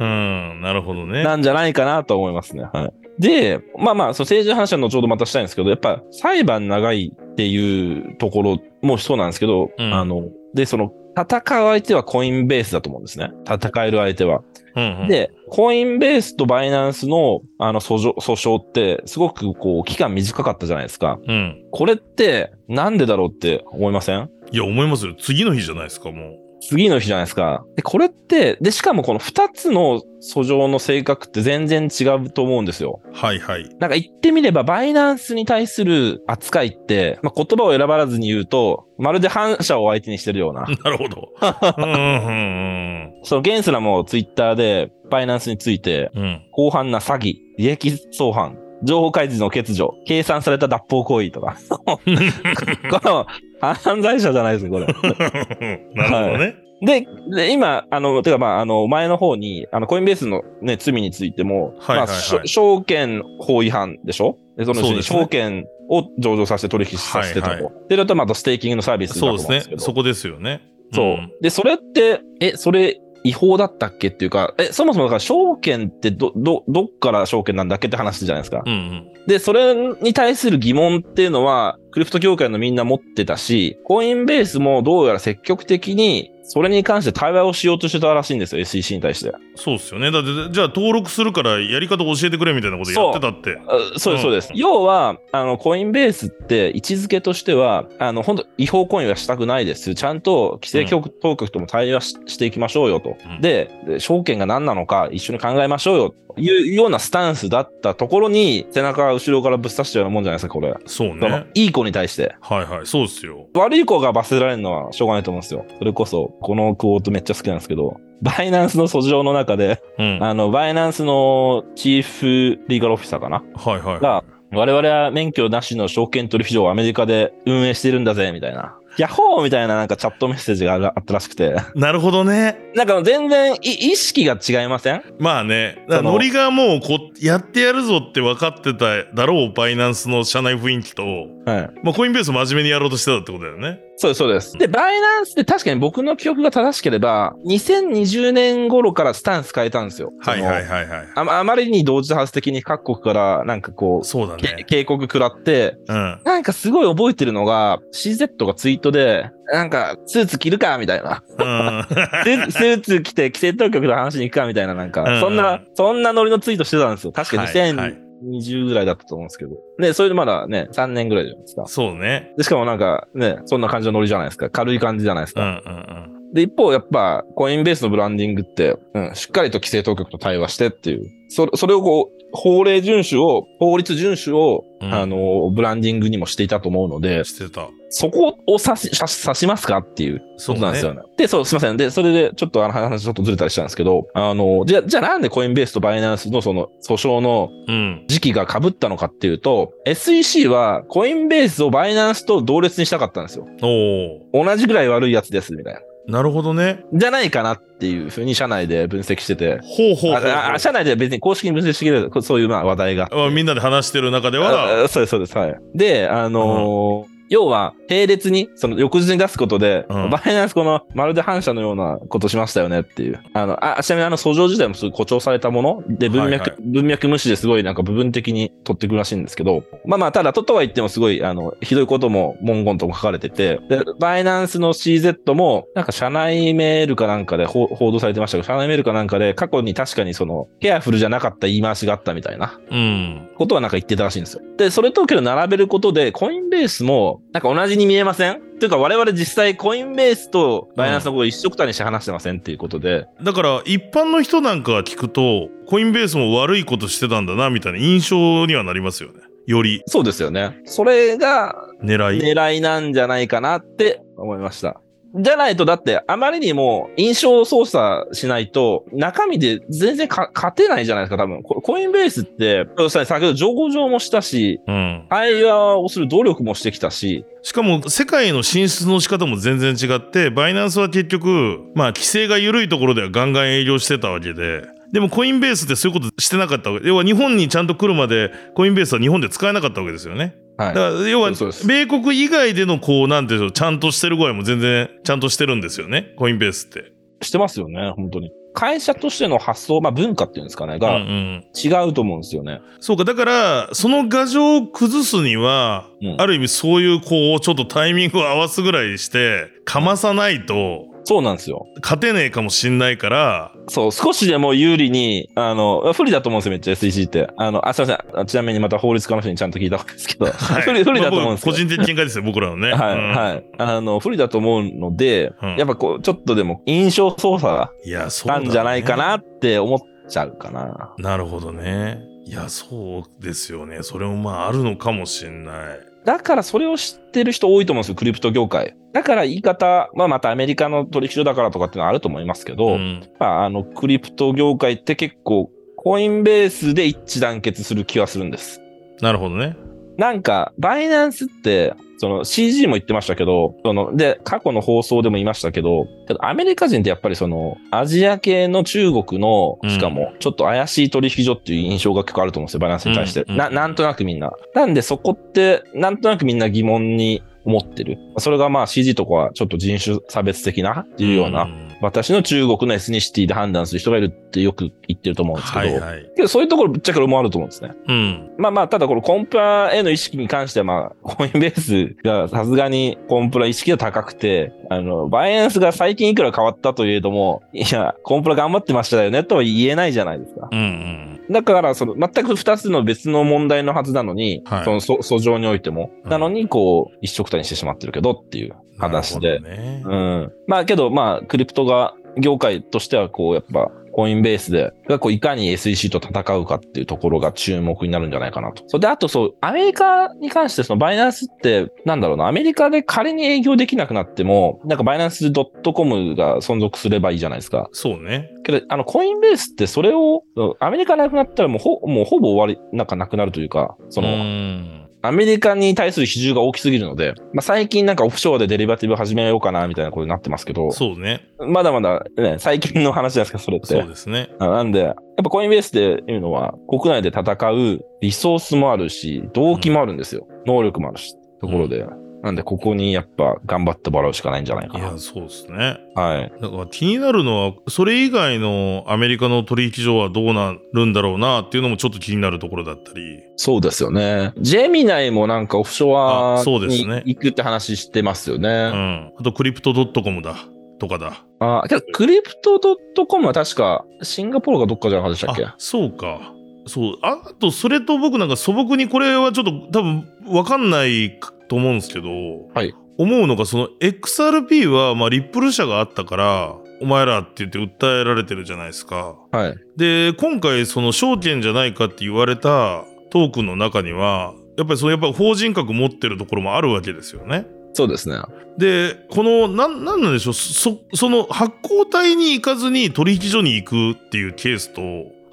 Speaker 1: うん、なるほどね。
Speaker 2: なんじゃないかなと思いますね。はい。で、まあまあ、その政治の話は後ほどまたしたいんですけど、やっぱ裁判長いっていうところもそうなんですけど、
Speaker 1: うん
Speaker 2: あの、で、その、戦う相手はコインベースだと思うんですね。戦える相手は。
Speaker 1: うんうん、
Speaker 2: で、コインベースとバイナンスの、あの、訴訟、訴訟って、すごくこう、期間短かったじゃないですか。
Speaker 1: うん。
Speaker 2: これって、なんでだろうって思いません？
Speaker 1: いや、思いますよ。次の日じゃないですか、もう。
Speaker 2: 次の日じゃないですか。で、これって、で、しかもこの二つの訴状の性格って全然違うと思うんですよ。
Speaker 1: はいはい。
Speaker 2: なんか言ってみれば、バイナンスに対する扱いって、まあ、言葉を選ばずに言うと、まるで反社を相手にしてるような。<laughs>
Speaker 1: なるほど。<laughs> うんうんうん
Speaker 2: そのゲンスラもツイッターで、バイナンスについて、
Speaker 1: うん。うん。
Speaker 2: 広範な詐欺、利益相反、情報開示の欠如、計算された脱法行為とか。<laughs> この、犯罪者じゃないですね、これ。<laughs>
Speaker 1: なるほどね。
Speaker 2: で、で今、あの、てかまあ、あの、前の方に、あの、コインベースのね、罪についても、
Speaker 1: はいはいはい
Speaker 2: まあ証券法違反でしょ？で、そのうちに証券を上場させて取引させてと。
Speaker 1: はいは
Speaker 2: で、だとまたステーキングのサービスだと
Speaker 1: そうですね。そこですよね。
Speaker 2: そう。
Speaker 1: ん
Speaker 2: で、それって、え、それ、違法だったっけっていうか、え、そもそもだから証券ってど、ど、どっから証券なんだっけって話じゃないですか。
Speaker 1: うんうん。
Speaker 2: で、それに対する疑問っていうのは、クリプト業界のみんな持ってたし、コインベースもどうやら積極的に、それに関して対話をしようとしてたらしいんですよ、SEC に対して。
Speaker 1: そうっすよね。だって、じゃあ登録するからやり方教えてくれみたいなことやってたって。
Speaker 2: あそうです、
Speaker 1: うん
Speaker 2: そうです。要は、あの、コインベースって位置づけとしては、あの、本当違法行為はしたくないです。ちゃんと規制局当局とも対話ししていきましょうよと。
Speaker 1: うん
Speaker 2: で、で証券が何なのか一緒に考えましょうよというようなスタンスだったところに、背中が後ろからぶっ刺しちゃうようなもんじゃないですか、これ。
Speaker 1: そうね。
Speaker 2: いい子に対して。
Speaker 1: はいはい。そうっすよ。
Speaker 2: 悪い子が罰せられるのはしょうがないと思うんですよ。それこそ、このクォートめっちゃ好きなんですけど、バイナンスの訴状の中で、
Speaker 1: うん。はい
Speaker 2: あの、バイナンスのチーフリーガルオフィサーかな？
Speaker 1: はい。
Speaker 2: が、我々は免許なしの証券取引所をアメリカで運営してるんだぜ、みたいな。ヤッホーみたいななんかチャットメッセージがあったらしくて。
Speaker 1: なるほどね。
Speaker 2: なんか全然い意識が違いません？
Speaker 1: まあね。ノリがもうこう、やってやるぞって分かってただろう、バイナンスの社内雰囲気と、
Speaker 2: はい。
Speaker 1: まあコインベース真面目にやろうとしてたってことだよね。
Speaker 2: そうです、そうです。で、バイナンスって確かに僕の記憶が正しければ、2020年頃からスタンス変えたんですよ。
Speaker 1: はいはい
Speaker 2: い。
Speaker 1: はいはい。
Speaker 2: あまあまりに同時多発的に各国からなんかこう、
Speaker 1: そうだ
Speaker 2: け
Speaker 1: ね。
Speaker 2: 警告食らって、
Speaker 1: うん。
Speaker 2: なんかすごい覚えてるのが、CZ がツイートで、なんか、スーツ着るかみたいな。
Speaker 1: うん。
Speaker 2: スーツ着て規制当局と話しに行くかみたいな、なんか、
Speaker 1: うん
Speaker 2: そんな、そんなノリのツイートしてたんですよ。確か
Speaker 1: はいはい
Speaker 2: 2020ぐらいだったと思うんですけど。で、それでまだね、3年ぐらいじゃないですか。
Speaker 1: そうね。
Speaker 2: で、しかもなんかね、そんな感じのノリじゃないですか。軽い感じじゃないです
Speaker 1: うんう
Speaker 2: か。
Speaker 1: ん
Speaker 2: で、一方、やっぱ、コインベースのブランディングって、うん、しっかりと規制当局と対話してっていう。そそれをこう、法令遵守を、法律遵守を、
Speaker 1: うん
Speaker 2: あの、ブランディングにもしていたと思うので
Speaker 1: うん。、してた。
Speaker 2: そこを指し、指しますかっていう
Speaker 1: そう
Speaker 2: ことなんですよね。で、そう、すいません。で、それでちょっとあの話ちょっとずれたりしたんですけど、あの、じゃあ、じゃあなんでコインベースとバイナンスのその訴訟の
Speaker 1: うん。
Speaker 2: 時期が被ったのかっていうと、SEC はコインベースをバイナンスと同列にしたかったんですよ。
Speaker 1: おお。
Speaker 2: 同じぐらい悪いやつです、みたいな。
Speaker 1: なるほどね。
Speaker 2: じゃないかなっていうふうに社内で分析してて、
Speaker 1: ほうほうほうほう
Speaker 2: ああ社内では別に公式に分析してくれる、そういうまあ話題が。
Speaker 1: まあみんなで話してる中では、
Speaker 2: そうです、そうです。はい。で、あのー要は、並列に、その翌日に出すことで、
Speaker 1: うん
Speaker 2: バイナンスこの、まるで反社のようなことしましたよねっていう。あの、あ、ちなみにあの、訴状自体もすごい誇張されたもので、文脈、
Speaker 1: はい
Speaker 2: 文脈無視ですごいなんか部分的に取ってくるらしいんですけど、まあまあ、ただ、ととは言ってもすごい、あの、ひどいことも文言とも書かれてて、で、バイナンスの CZ も、なんか社内メールかなんかで報報道されてましたけど、社内メールかなんかで過去に確かにその、ケアフルじゃなかった言い回しがあったみたいな。
Speaker 1: うん。
Speaker 2: ことはなんか言ってたらしいんですよ。で、それとけど並べることで、コインベースも、なんか同じに見えません？っていうか、我々実際コインベースとバイナンスのことを一緒くたにして話してませんっていうことで、
Speaker 1: だから一般の人なんかが聞くと、コインベースも悪いことしてたんだな、みたいな印象にはなりますよね。より
Speaker 2: そうですよね。それが
Speaker 1: 狙い。
Speaker 2: 狙いなんじゃないかなって思いました。じゃないと、だって、あまりにも印象操作しないと、中身で全然か勝てないじゃないですか、多分。こコインベースって、先ほど情報上もしたし、
Speaker 1: うん。
Speaker 2: 対話をする努力もしてきたし、
Speaker 1: しかも世界の進出の仕方も全然違って、バイナンスは結局、まあ規制が緩いところではガンガン営業してたわけで、でもコインベースってそういうことしてなかったわけ要は日本にちゃんと来るまでコインベースは日本で使えなかったわけですよね。
Speaker 2: はい
Speaker 1: だから要は米国以外でのこうなんていうんでしょうちゃんとしてる具合も全然ちゃんとしてるんですよねコインベースって。
Speaker 2: してますよね、本当に。会社としての発想、まあ文化っていうんですかね、
Speaker 1: うんう
Speaker 2: が
Speaker 1: ん、
Speaker 2: 違うと思うんですよね。
Speaker 1: そうかだからその牙城を崩すには、
Speaker 2: うん
Speaker 1: ある意味そういうこうちょっとタイミングを合わすぐらいしてかまさないと
Speaker 2: そうなんですよ。
Speaker 1: 勝てねえかもしんないから
Speaker 2: そう、少しでも有利に、あの、不利だと思うんですよ、めっちゃ SEC って。あの、あ、すいません。あちなみにまた法律家の人にちゃんと聞いた方がいいですけど、
Speaker 1: はい
Speaker 2: 不利、不利だと思うんですよ。
Speaker 1: 個人的見解ですよ、僕らのね。
Speaker 2: はい、
Speaker 1: うん
Speaker 2: はい。あの、不利だと思うので、
Speaker 1: うん
Speaker 2: やっぱこう、ちょっとでも印象操作
Speaker 1: いや、そうだ、ね。
Speaker 2: なんじゃないか。なって思っちゃうかな。
Speaker 1: なるほどね。いや、そうですよね。それもまああるのかもしんない。
Speaker 2: だからそれを知ってる人多いと思うんですよ、クリプト業界。だから言い方、まあまたアメリカの取引所だからとかっていうのはあると思いますけど、
Speaker 1: うん。
Speaker 2: まあ、あの、クリプト業界って結構、コインベースで一致団結する気はするんです。
Speaker 1: なるほどね。
Speaker 2: なんか、バイナンスって、その CG も言ってましたけど、その、で、過去の放送でも言いましたけど、けどアメリカ人ってやっぱりその、アジア系の中国の、しかも、ちょっと怪しい取引所っていう印象が結構あると思うんですよ、バイナンスに対して。
Speaker 1: うんうん
Speaker 2: な、なんとなくみんな。なんでそこって、なんとなくみんな疑問に思ってる。それがまあ CG とかはちょっと人種差別的なっていうような、
Speaker 1: ん
Speaker 2: 私の中国のエスニシティで判断する人がいるってよく言ってると思うんですけど、
Speaker 1: はいはい。
Speaker 2: けどそういうところぶっちゃけ俺もあると思うんですね。
Speaker 1: うん。
Speaker 2: まあまあ、ただこのコンプラへの意識に関してはまあ、コインベースがさすがにコンプラ意識が高くて、あの、バイナンスが最近いくら変わったといえども、いや、コンプラ頑張ってましたよねとは言えないじゃないですか。
Speaker 1: うんうん。
Speaker 2: だから、その、全く二つの別の問題のはずなのに、
Speaker 1: はい
Speaker 2: その、そ訴状においても、
Speaker 1: うん
Speaker 2: なのに、こう、一緒くたにしてしまってるけどっていう話で。
Speaker 1: ね
Speaker 2: うん。まあけど、まあ、クリプトが、業界としては、こう、やっぱ、コインベースで、がこういかに SEC と戦うかっていうところが注目になるんじゃないかなと。それで、あとそう、アメリカに関して、そのバイナンスって、なんだろうな、アメリカで仮に営業できなくなっても、なんかバイナンス .com が存続すればいいじゃないですか。
Speaker 1: そうね。
Speaker 2: けど、あの、コインベースってそれを、アメリカなくなったらもうほ、もうほぼ終わり、なんかなくなるというか、その、
Speaker 1: うん
Speaker 2: アメリカに対する比重が大きすぎるので、まあ、最近なんかオフショアでデリバティブ始めようかなみたいなことになってますけど、
Speaker 1: そうね。
Speaker 2: まだまだね、最近の話じゃないですか、それって。
Speaker 1: そうですね。
Speaker 2: あなんで、やっぱコインベースでいうのは、国内で戦うリソースもあるし、動機もあるんですよ。能力もあるし、ところで。なんで、ここにやっぱ頑張ってもらうしかないんじゃないかな
Speaker 1: いや、。そうですね。
Speaker 2: はい。
Speaker 1: だから気になるのは、それ以外のアメリカの取引所はどうなるんだろうなっていうのもちょっと気になるところだったり。
Speaker 2: そうですよね。ジェミナイもなんかオフショア
Speaker 1: あそうですね
Speaker 2: に行くって話してますよ
Speaker 1: う
Speaker 2: ね。
Speaker 1: ん。あと、クリプトドットコムだ。とかだ。
Speaker 2: あ、けど、クリプト .com は確か、シンガポールかどっかじゃなかったでしたっけ？
Speaker 1: あ、そうか。そう。あと、それと僕なんか素朴にこれはちょっと多分わかんないと思うんですけど、
Speaker 2: はい。
Speaker 1: 思うのが、その XRP は、まあ、リップル社があったから、お前らって言って訴えられてるじゃないですか。
Speaker 2: はい。
Speaker 1: で、今回、その証券じゃないかって言われたトークンの中には、やっぱりそのやっぱ法人格持ってるところもあるわけですよね。
Speaker 2: そうですね。
Speaker 1: で、この、なん、なんなんでしょう、そ、その発行体に行かずに取引所に行くっていうケースと、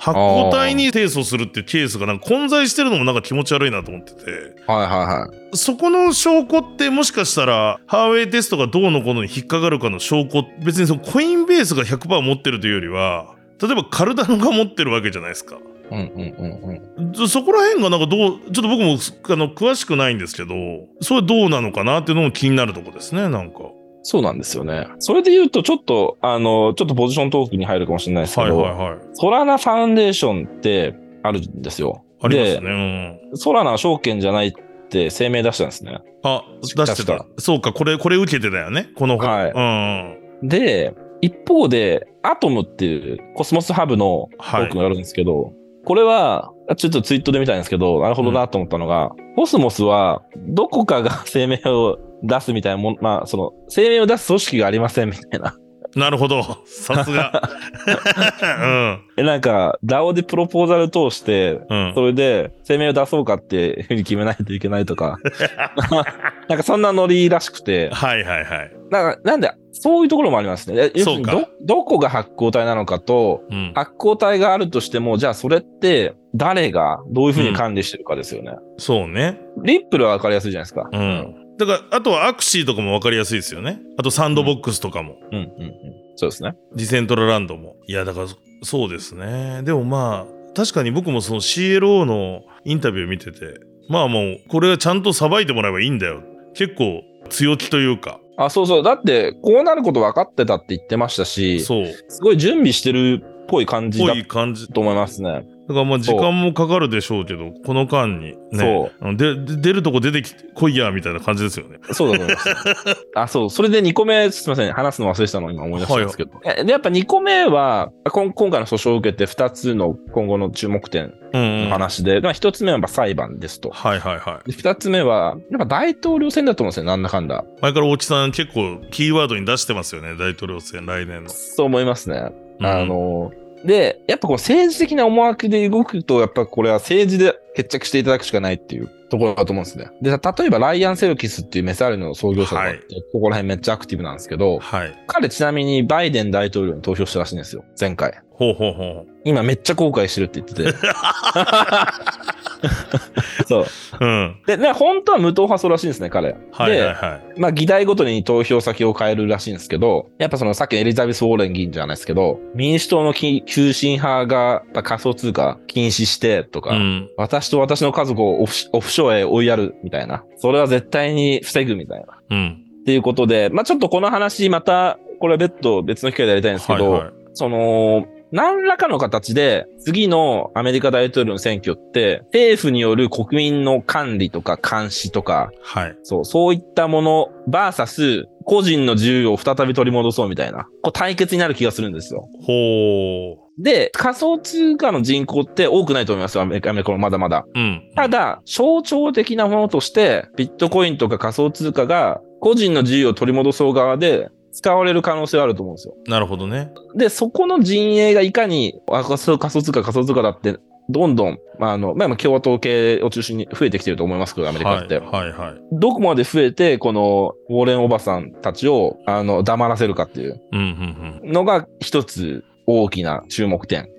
Speaker 1: 発行体に提訴するっていうケースがなんか混在してるのもなんか気持ち悪いなと思ってて、
Speaker 2: はいはいはい。
Speaker 1: そこの証拠ってもしかしたら、ハーウェイテストがどうのこうのに引っかかるかの証拠、別にそのコインベースが100%持ってるというよりは、例えばカルダノが持ってるわけじゃないですか。
Speaker 2: うんうんうんうん。
Speaker 1: そそこら辺がなんかどう、ちょっと僕もあの詳しくないんですけど、それどうなのかなっていうのも気になるとこですね、なんか。
Speaker 2: そうなんですよね。それで言うと、ちょっと、あの、ちょっとポジショントークに入るかもしれないですけ
Speaker 1: はい
Speaker 2: ど、
Speaker 1: はいはい。
Speaker 2: ソラナファウンデーションってあるんですよ。
Speaker 1: ありますね。うん。
Speaker 2: ソラナは証券じゃないって声明出したんですね。
Speaker 1: あ、出してた
Speaker 2: 確。
Speaker 1: そうか、これ、これ受けてだよね。この本。
Speaker 2: はい
Speaker 1: うんうん。
Speaker 2: で、一方で、アトムっていうコスモスハブのトークンがあるんですけど、これは、ちょっとツイートで見たんですけど、なるほどなと思ったのが、コスモスは、どこかが <laughs> 声明を出すみたいなもん、まあ、その、声明を出す組織がありませんみたいな。
Speaker 1: なるほど。さすが。<laughs>
Speaker 2: え、なんか、DAO でプロポーザル通して、
Speaker 1: うん。うん。
Speaker 2: それで声明を出そうかっていうふうに決めないといけないとか、<laughs> なんかそんなノリらしくて、
Speaker 1: はいはいはい。
Speaker 2: なんかなんで、そういうところもありますね。え要するに
Speaker 1: そうか
Speaker 2: ど、どこが発行体なのかと、
Speaker 1: うん。
Speaker 2: 発行体があるとしても、じゃあそれって誰がどういうふうに管理してるかですよね。
Speaker 1: そうね。
Speaker 2: リップルは分かりやすいじゃないですか。
Speaker 1: うん。だから、あとはアクシーとかも分かりやすいですよね。あとサンドボックスとかも。
Speaker 2: うんうんうん。そうですね。
Speaker 1: ディセントラランドも。いや、だから、そうですね。でもまあ、確かに僕もその CLO のインタビュー見てて、まあもう、これはちゃんと裁いてもらえばいいんだよ。結構強気というか、
Speaker 2: あ、そうそう。だって、こうなること分かってたって言ってましたし、
Speaker 1: そう、
Speaker 2: すごい準備してるっぽい感じ
Speaker 1: ぽ
Speaker 2: だ
Speaker 1: い感じ。
Speaker 2: と思いますね。
Speaker 1: だからまあ時間もかかるでしょうけど、この間にね、
Speaker 2: そう
Speaker 1: でで出るとこ出てきてこいや、みたいな感じですよね。
Speaker 2: そうだと思います。あ、そう。それで2個目、すみません。話すの忘れてたのを今思い出したんですけど。えで、やっぱ2個目は、こん今回の訴訟を受けて2つの今後の注目点
Speaker 1: うん、うん。
Speaker 2: の話で、まあ1つ目はやっぱ裁判ですと。
Speaker 1: はいはいはい。
Speaker 2: で2つ目は、やっぱ大統領選だと思うんですよ。なんだかんだ。
Speaker 1: 前から大木さん結構キーワードに出してますよね、大統領選、来年の。
Speaker 2: そう思いますね。
Speaker 1: うん
Speaker 2: あの、で、やっぱこう政治的な思惑で動くと、やっぱこれは政治で決着していただくしかないっていうところだと思うんですね。で、例えばライアン・セルキスっていうメサールの創業者が、
Speaker 1: はい
Speaker 2: ここら辺めっちゃアクティブなんですけど、
Speaker 1: はい。
Speaker 2: 彼ちなみにバイデン大統領に投票したらしいんですよ。前回。
Speaker 1: ほうほうほう。
Speaker 2: 今めっちゃ後悔してるって言ってて。<laughs> そう。
Speaker 1: うん。
Speaker 2: で、ね、本当は無党派層らしいんですね、彼。
Speaker 1: はいはい
Speaker 2: で、
Speaker 1: はい。
Speaker 2: まあ、議題ごとに投票先を変えるらしいんですけど、やっぱそのさっきのエリザベス・ウォーレン議員じゃないですけど、民主党のき急進派が仮想通貨禁止してとか、
Speaker 1: うん。
Speaker 2: 私と私の家族をオフオフショアへ追いやるみたいな。それは絶対に防ぐみたいな。
Speaker 1: うん。
Speaker 2: っていうことで、まあちょっとこの話また、これは別途別の機会でやりたいんですけど、
Speaker 1: はいはい。
Speaker 2: その、何らかの形で、次のアメリカ大統領の選挙って、政府による国民の管理とか監視とか、
Speaker 1: はい。
Speaker 2: そう、そういったもの、バーサス、個人の自由を再び取り戻そうみたいな、こう対決になる気がするんですよ。
Speaker 1: ほ
Speaker 2: で、仮想通貨の人口って多くないと思いますよ、アメリカアメリカもまだまだ。
Speaker 1: う。うん。
Speaker 2: ただ、象徴的なものとして、ビットコインとか仮想通貨が個人の自由を取り戻そう側で使われる可能性はあると思うんですよ。
Speaker 1: なるほどね。
Speaker 2: で、そこの陣営がいかに、あ、仮想仮想通貨、仮想通貨だって、どんどん、まあ、あの、まあ、今共和党系を中心に増えてきてると思いますけど、アメリカって。
Speaker 1: はいはいはい。
Speaker 2: どこまで増えて、この、ウォーレンおばさんたちを、あの、黙らせるかっていう
Speaker 1: うんうん
Speaker 2: のが、一つ大きな注目点、うん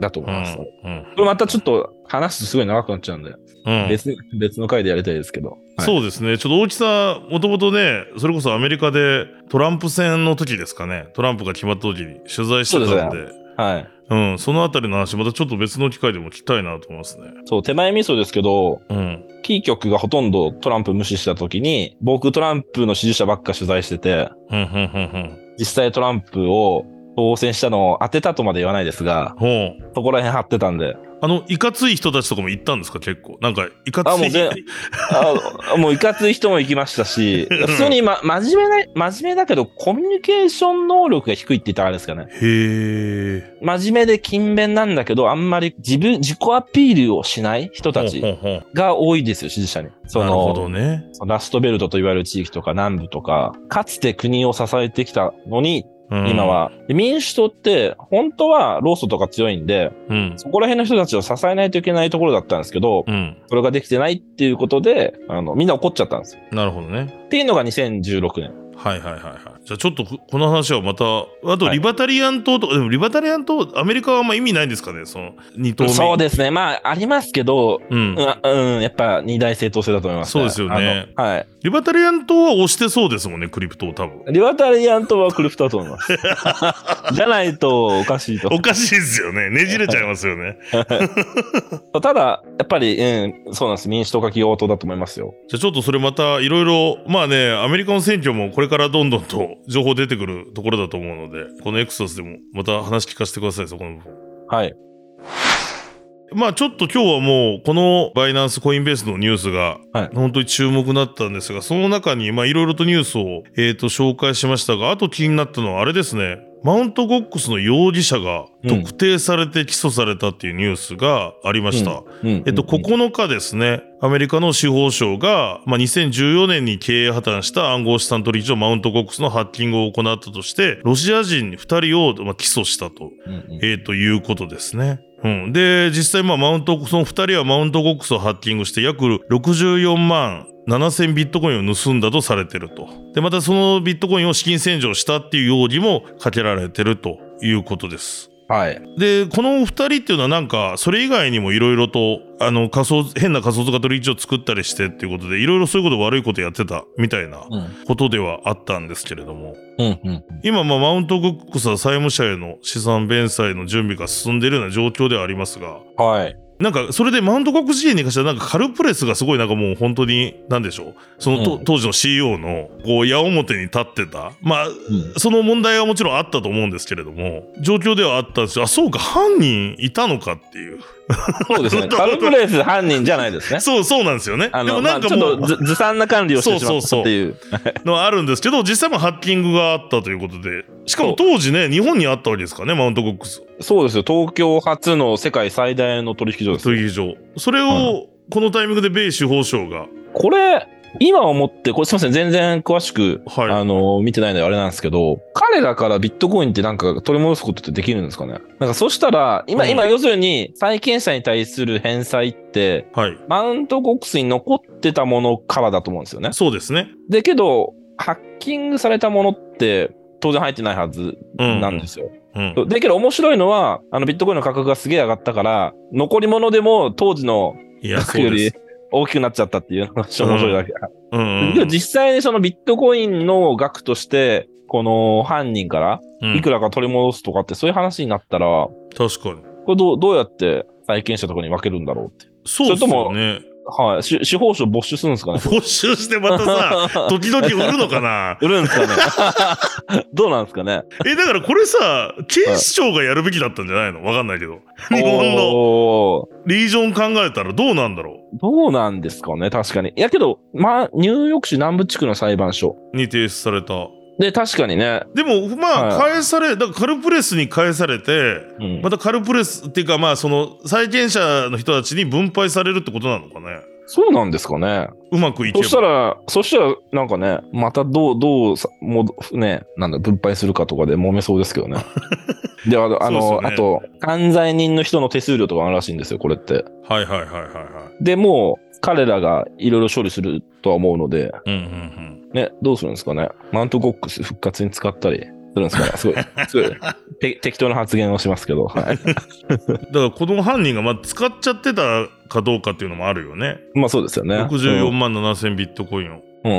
Speaker 2: だと思
Speaker 1: うん。
Speaker 2: います。こ
Speaker 1: うん
Speaker 2: れまたちょっと話すとすごい長くなっちゃうんで、
Speaker 1: うん。うん。
Speaker 2: 別に、別の回でやりたいですけど。はい
Speaker 1: そうですね。ちょっと大きさ、もともとね、それこそアメリカでトランプ戦の時ですかね。トランプが決まった時に取材してたんで、
Speaker 2: はい。
Speaker 1: うん、そのあたりの話、またちょっと別の機会でも聞きたいなと思いますね。
Speaker 2: そう、手前味噌ですけど、
Speaker 1: うん。
Speaker 2: キー局がほとんどトランプ無視した時に、僕トランプの支持者ばっか取材してて、
Speaker 1: うん、うん、うん、
Speaker 2: 実際トランプを当選したのを当てたとまで言わないですが。そこら辺張ってたんで、
Speaker 1: あの、いかつい人たちとかも行ったんですか、結構？なんか、いかつい。
Speaker 2: あもういかつい人も行きましたし、普通に、ま、真面目な、真面目だけどコミュニケーション能力が低いって言ったらあれですかね。
Speaker 3: へえ。
Speaker 2: 真面目で勤勉なんだけど、あんまり自分、自己アピールをしない人たちが多いですよ、支持者に。
Speaker 1: う
Speaker 2: そ
Speaker 1: なるほど
Speaker 2: の、
Speaker 1: ね。
Speaker 2: ラストベルトと言われる地域とか南部とか、かつて国を支えてきたのに、
Speaker 1: うん
Speaker 2: 今。は。で民主党って、本当はローストとか強いんで、
Speaker 1: うん。
Speaker 2: そこら辺の人たちを支えないといけないところだったんですけど、
Speaker 1: うん。
Speaker 2: それができてないっていうことで、あの、みんな怒っちゃったんですよ。
Speaker 1: なるほどね。
Speaker 2: っていうのが2016年。
Speaker 1: はいはいはいはい。じゃあちょっとここの話はまた、あと
Speaker 2: はい
Speaker 1: リバタリアン党とか、でもリバタリアン党、アメリカはあんま意味ないんですかね、その二党目。
Speaker 2: そうですね。まあ、ありますけど、
Speaker 1: うん。
Speaker 2: うん、うん、やっぱ二大政党制だと思います、
Speaker 1: そうですよね
Speaker 2: はい。
Speaker 1: リバタリアン党は押してそうですもんね、クリプトを多分。
Speaker 2: リバタリアン党はクリプトだと思います。<laughs> じゃないとおかしいと。
Speaker 1: おかしいですよね。ねじれちゃいますよね。<laughs>
Speaker 2: ただ、やっぱり、うん、そうなんです。民主党か企業党だと思いますよ。
Speaker 1: じゃあちょっとそれまたいろいろ、まあね、アメリカの選挙もこれからどんどんと情報出てくるところだと思うので、このエクソスでもまた話聞かせてください、そこの部分。
Speaker 2: はい。
Speaker 1: まあちょっと今日はもうこのバイナンスコインベースのニュースが
Speaker 2: はい
Speaker 1: 本当に注目だったんですが、その中にまあいろいろとニュースを、えー、と紹介しましたが、あと気になったのはあれですね、マウントゴックスの容疑者が特定されて起訴されたっていうニュースがありました。
Speaker 2: うん
Speaker 1: えっと、9日ですね、アメリカの司法省が、まあ、2014年に経営破綻した暗号資産取引所マウントゴックスのハッキングを行ったとして、ロシア人2人を、まあ、起訴したと、
Speaker 2: うんうん
Speaker 1: えーということですね。うん。で、実際、まあ、マウント、その2人はマウントゴックスをハッキングして約64万7000ビットコインを盗んだとされてると。で、またそのビットコインを資金洗浄したっていう容疑もかけられてるということです。
Speaker 2: はい。
Speaker 1: で、この二人っていうのはなんか、それ以外にもいろいろと、あの、仮想、変な仮想通貨取引所を作ったりしてっていうことで、いろいろそういうこと悪いことやってたみたいな
Speaker 2: うん。
Speaker 1: ことではあったんですけれども、
Speaker 2: うん。うん。
Speaker 1: 今、まあ、マウントゴックスは債務者への資産弁済の準備が進んでいるような状況ではありますが、
Speaker 2: はい。
Speaker 1: なんか、それでマウントゴックス事件に関しては、なんかカルプレスがすごいなんかもう本当に、なんでしょう。そのと、
Speaker 2: うん
Speaker 1: 当時の CEO の、こう、矢面に立ってた。まあ、
Speaker 2: うん。
Speaker 1: その問題はもちろんあったと思うんですけれども、状況ではあったんですよ。あ、そうか、犯人いたのかっていう。
Speaker 2: そうですね。<laughs> カルプレス犯人じゃないですね。
Speaker 1: そう、そうなんですよね。でも
Speaker 2: まあ、ちょっ
Speaker 1: なんかもう、
Speaker 2: とずずさんな管理をしてしまったっていう。
Speaker 1: のはあるんですけど、実際もハッキングがあったということで、しかも当時ね、日本にあったわけですからね、マウントゴックス。
Speaker 2: そうですよ。東京初の世界最大の取引所ですよ。
Speaker 1: 取引所。それ
Speaker 2: は
Speaker 1: を、このタイミングで米司法省が、
Speaker 2: これ、今思って、これすみません、全然詳しく、
Speaker 1: はい
Speaker 2: あの、見てないのであれなんですけど、彼らからビットコインってなんか取り戻すことってできるんですかね？なんかそしたら、今、
Speaker 1: うん
Speaker 2: 今、要するに、債権者に対する返済って、
Speaker 1: はい。
Speaker 2: マウントゴックスに残ってたものからだと思うんですよね。
Speaker 1: そうですね。
Speaker 2: で、けど、ハッキングされたものって、当然入ってないはず
Speaker 1: うん。
Speaker 2: なんですよ。
Speaker 1: うん。
Speaker 2: で、けど面白いのは、あの、ビットコインの価格がすげえ上がったから、残り物でも当時の
Speaker 1: いや、
Speaker 2: 額より
Speaker 1: そうです。
Speaker 2: 大きくなっちゃったっていうのが面白いだけ。
Speaker 1: うん
Speaker 2: 実際にそのビットコインの額として、この犯人から
Speaker 1: うん
Speaker 2: いくらか取り戻すとかってそういう話になったら、こ
Speaker 1: 確かに。
Speaker 2: れどうどうやって債権者とかに分けるんだろうって。
Speaker 1: そうですよね。
Speaker 2: はい。し司法省没収するんですかね？
Speaker 1: 没収してまたさ、<laughs> 時々売るのかな？
Speaker 2: 売るんですかね？<laughs> どうなんですかね？
Speaker 1: え、だからこれさ、警視庁がやるべきだったんじゃないの？わかんないけど。日本のリージョン考えたらどうなんだろ
Speaker 2: どうなんですかね？確かに。いやけど、まあ、ニューヨーク市南部地区の裁判所。
Speaker 1: うに提出された。
Speaker 2: で、確かにね。
Speaker 1: でも、まあ、
Speaker 2: は
Speaker 1: 返され、だからカルプレスに返されて、
Speaker 2: うん
Speaker 1: またカルプレスっていうか、まあ、その、債権者の人たちに分配されるってことなのかね。
Speaker 2: そうなんですかね。
Speaker 1: うまくいけば。
Speaker 2: そしたら、そしたら、なんかね、またどう、どうさ、もう、ね、なんだ、分配するかとかで揉めそうですけどね。<laughs> で、あの、あの、
Speaker 1: ね
Speaker 2: あと、犯罪人の人の手数料とかあるらしいんですよ、これって。
Speaker 1: はいはいはいはいはい。
Speaker 2: で、もう、彼らがいろいろ処理するとは思うので、
Speaker 1: うんうんうん。
Speaker 2: ね、どうするんですかね。マウントゴックス復活に使ったりするんですかね。すごい、<laughs> すごい、て適当な発言をしますけど、はい。<laughs>
Speaker 1: だからこの犯人がまあ使っちゃってたかどうかっていうのもあるよね。
Speaker 2: まあそうですよね。
Speaker 1: 64万7千ビットコインを。
Speaker 2: うん。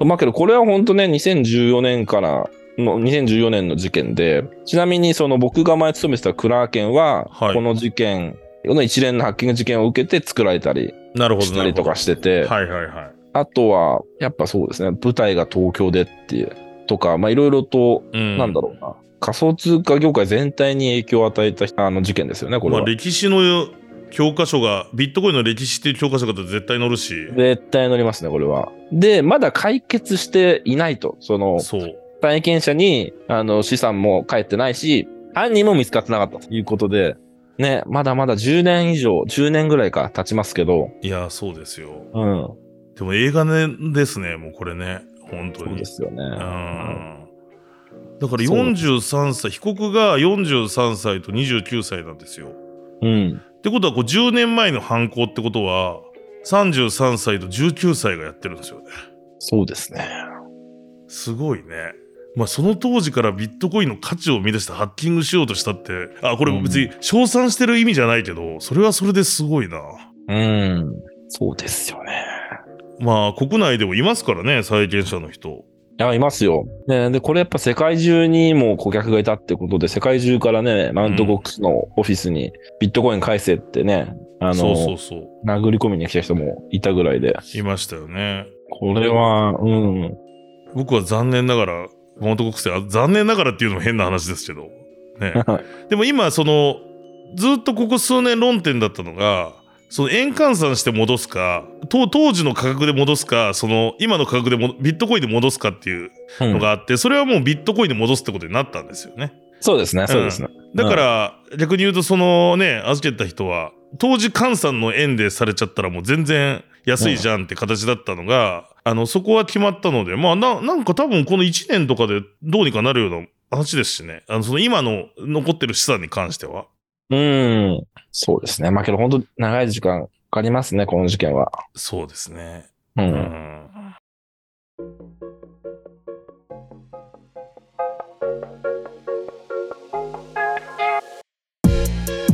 Speaker 2: うん。まあけど、これは本当ね、2014年からの、2014年の事件で、ちなみにその僕が前勤めてたクラーケンは、
Speaker 1: はい
Speaker 2: この事件、この一連のハッキング事件を受けて作られたり
Speaker 1: なるほど
Speaker 2: したりとかしてて、
Speaker 1: はいはいはい。
Speaker 2: あとは、やっぱそうですね、舞台が東京でっていう、とか、まあいろいろと、
Speaker 1: うん、
Speaker 2: なんだろうな、仮想通貨業界全体に影響を与えたあの事件ですよね、これは。
Speaker 1: まあ歴史の教科書が、ビットコインの歴史っていう教科書が絶対載るし。
Speaker 2: 絶対乗りますね、これは。で、まだ解決していないと。その、
Speaker 1: そう。
Speaker 2: 体験者にあの資産も返ってないし、犯人も見つかってなかったということで、ね、まだまだ10年以上、10年ぐらいか経ちますけど、
Speaker 1: いや、そうですよ。
Speaker 2: うん。
Speaker 1: でも映画ねですね、もうこれね。本当に。
Speaker 2: そうですよね。
Speaker 1: うんだから
Speaker 2: そう
Speaker 1: 43歳、被告が43歳と29歳なんですよ。
Speaker 2: うん。
Speaker 1: ってことは、こう10年前の犯行ってことは、33歳と19歳がやってるんですよね。
Speaker 2: そうですね。
Speaker 1: すごいね。まあ、その当時からビットコインの価値を生み出してハッキングしようとしたって、あ、これ別に称賛してる意味じゃないけど、それはそれですごいな。
Speaker 2: うん。そうですよね。
Speaker 1: まあ、国内でもいますからね、債権者の人。
Speaker 2: いや、いますよ。ね、で、これやっぱ世界中にも顧客がいたってことで、世界中からね、マウントボックスのオフィスにビットコイン返せってね、あの、
Speaker 1: そうそうそう。
Speaker 2: 殴り込みに来た人もいたぐらいで、
Speaker 1: いましたよね。
Speaker 2: これは、うん。
Speaker 1: 僕は残念ながら、マウントコックスで、あ残念ながらっていうのも変な話ですけど。ね。でも今、その、ずっとここ数年論点だったのが、その円換算して戻すか、当当時の価格で戻すか、その今の価格でもビットコインで戻すかっていう
Speaker 2: うん
Speaker 1: のがあって、それはもうビットコインで戻すってことになったんですよね。
Speaker 2: そうですね、そうですね。
Speaker 1: だから、逆に言うと、そのね、預けた人は、当時換算の円でされちゃったらもう全然安いじゃんって形だったのが、あの、そこは決まったので、まあな、なんか多分この1年とかでどうにかなるような話ですしね。あの、その今の残ってる資産に関しては。
Speaker 2: うん。そうですね。まあけど本当長い時間かかりますね、この事件は。
Speaker 1: そうですね。
Speaker 2: う。
Speaker 1: うん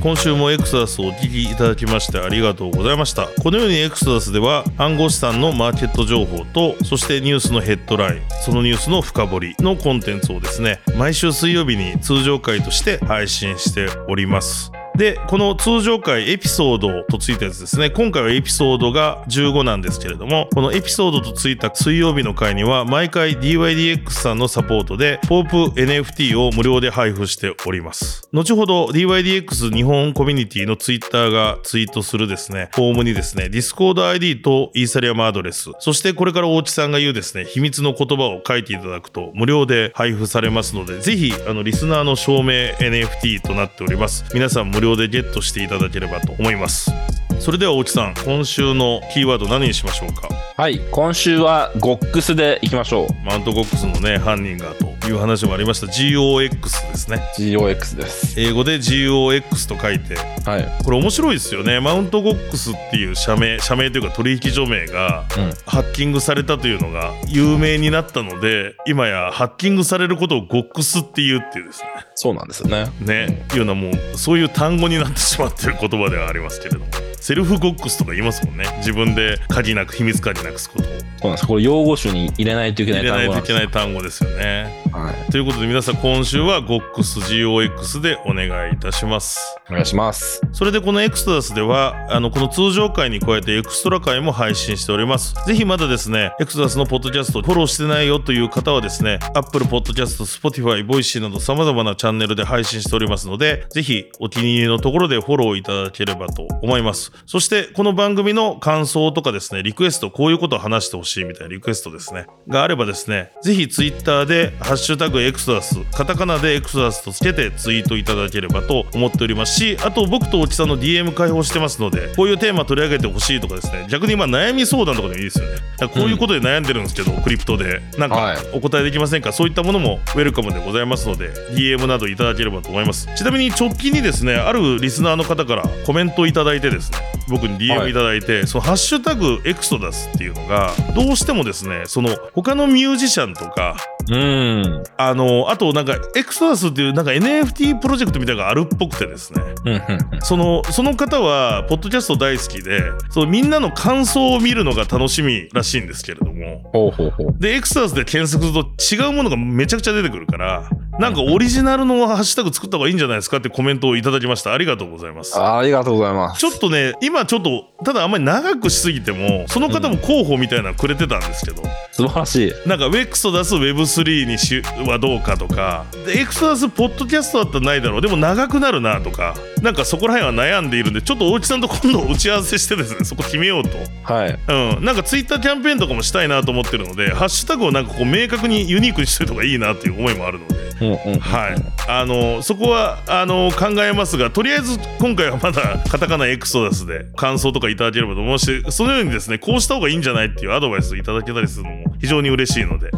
Speaker 1: 今週もエクサダスをお聞きいただきましてありがとうございました。このようにエクサダスでは暗号資産のマーケット情報と、そしてニュースのヘッドライン、そのニュースの深掘りのコンテンツをですね、毎週水曜日に通常回として配信しております。で、この通常回エピソードとついたやつですね。今回はエピソードが15なんですけれども、このエピソードとついた水曜日の回には、毎回 DYDX さんのサポートで、ポープ NFT を無料で配布しております。後ほど DYDX 日本コミュニティのツイッターがツイートするですね、フォームにですね、Discord ID とイーサリアムアドレス、そしてこれから大地さんが言うですね、秘密の言葉を書いていただくと無料で配布されますので、ぜひ、あの、リスナーの証明 NFT となっております。皆さん無料でゲットしていただければと思います。それでは大地さん、今週のキーワード何にしましょうか？
Speaker 2: はい。今週はゴックスでいきましょう。
Speaker 1: マウントゴックスのね、犯人がという話もありました GOX ですね。
Speaker 2: GOX です。
Speaker 1: 英語で GOX と書いて、
Speaker 2: はい。
Speaker 1: これ面白いですよね。マウントゴックスっていう社名、社名というか取引所名が
Speaker 2: うん。
Speaker 1: ハッキングされたというのが有名になったので、今やハッキングされることをゴックスっていうっていうです
Speaker 2: そうなんですよね。
Speaker 1: ね。ね、いうのはもうそういう単語になってしまってる言葉ではありますけれども。セルフゴックスとか言いますもんね自分で鍵なく秘密鍵なくすことを
Speaker 2: そうなんです。これ用語集に入れないといけない
Speaker 1: 入れないといけ
Speaker 2: 単語なんです。
Speaker 1: ない単語ですよね
Speaker 2: はい。
Speaker 1: ということで皆さん今週は GOXGOX でお願いいたします
Speaker 2: お願いします。
Speaker 1: それでこのエクソダスではあのこの通常回に加えてエクストラ回も配信しておりますぜひまだですねエクソダスのポッドキャストフォローしてないよという方はですね Apple Podcast、Spotify、Voicy など様々なチャンネルで配信しておりますのでぜひお気に入りのところでフォローいただければと思いますそしてこの番組の感想とかですねリクエストこういうことを話してほしいみたいなリクエストですねがあればですねぜひ Twitter でハッシュタグエクストラスカタカナでエクストラスとつけてツイートいただければと思っております。しあと僕と大木さんの DM 開放してますのでこういうテーマ取り上げてほしいとかですね。逆に今悩み相談とかでもいいですよね。こういうことで悩んでるんですけど、クリプトで。なん
Speaker 2: はい。
Speaker 1: かお答えできませんか、そういったものもウェルカムでございますので DM などいただければと思います。ちなみに直近にですねあるリスナーの方からコメントをいただいてですね僕に
Speaker 2: は
Speaker 1: DM
Speaker 2: い。
Speaker 1: いただいて、そのハッシュタグエクソダスっていうのがどうしてもですねその他のミュージシャンとか
Speaker 2: うーん。
Speaker 1: あのあとなんかエクソダスっていうなんか NFT プロジェクトみたいなのがあるっぽくてですね。
Speaker 2: うんうんうん。
Speaker 1: そのその方はポッドキャスト大好きでそのみんなの感想を見るのが楽しみらしいんですけれども
Speaker 2: ほうほうほう。
Speaker 1: でエクソダスで検索すると違うものがめちゃくちゃ出てくるからなんかオリジナルのハッシュタグ作った方がいいんじゃないですかってコメントをいただきました。ありがとうございます。
Speaker 2: あありがとうございます。
Speaker 1: ちょっとね今ちょっとただあんまり長くしすぎてもその方も候補みたいなのくれてたんですけど、
Speaker 2: 素晴らしい。
Speaker 1: なんかウェクソダス Web3 にしはどうかとか。でエクソダスポッドキャストだったらないだろう。でも長くなるなとか。なんかそこら辺は悩んでいるんでちょっと大木さんと今度打ち合わせしてですねそこ決めようと。
Speaker 2: はい。
Speaker 1: うん、なんかツイッターキャンペーンとかもしたいなと思ってるので、ハッシュタグをなんかこう明確にユニークにしといた方がいいなっていう思いもあるので。はい、あのそこはあの考えますが、とりあえず今回はまだカタカナエクソダスで感想とかいただければと思うし、そのようにですね、こうした方がいいんじゃないっていうアドバイスいただけたりするのも非常に嬉しいので。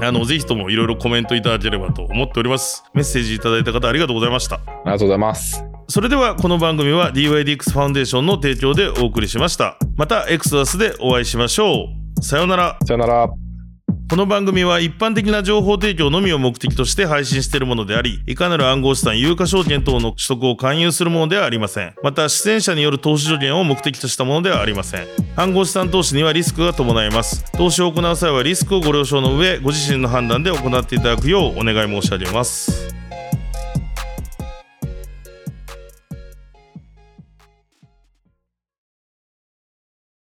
Speaker 2: あ
Speaker 1: あのぜひともいろいろコメントいただければと思っております。メッセージいただいた方ありがとうございました。
Speaker 2: りがとうございます。
Speaker 1: それではこの番組は DYDX ファウンデーションの提供でお送りしました。またエクソダスでお会いしましょう。さようなら。
Speaker 2: さよなら。
Speaker 1: この番組は一般的な情報提供のみを目的として配信しているものであり、いかなる暗号資産、有価証券等の取得を勧誘するものではありません。また、出演者による投資助言を目的としたものではありません。暗号資産投資にはリスクが伴います。投資を行う際はリスクをご了承の上、ご自身の判断で行っていただくようお願い申し上げます。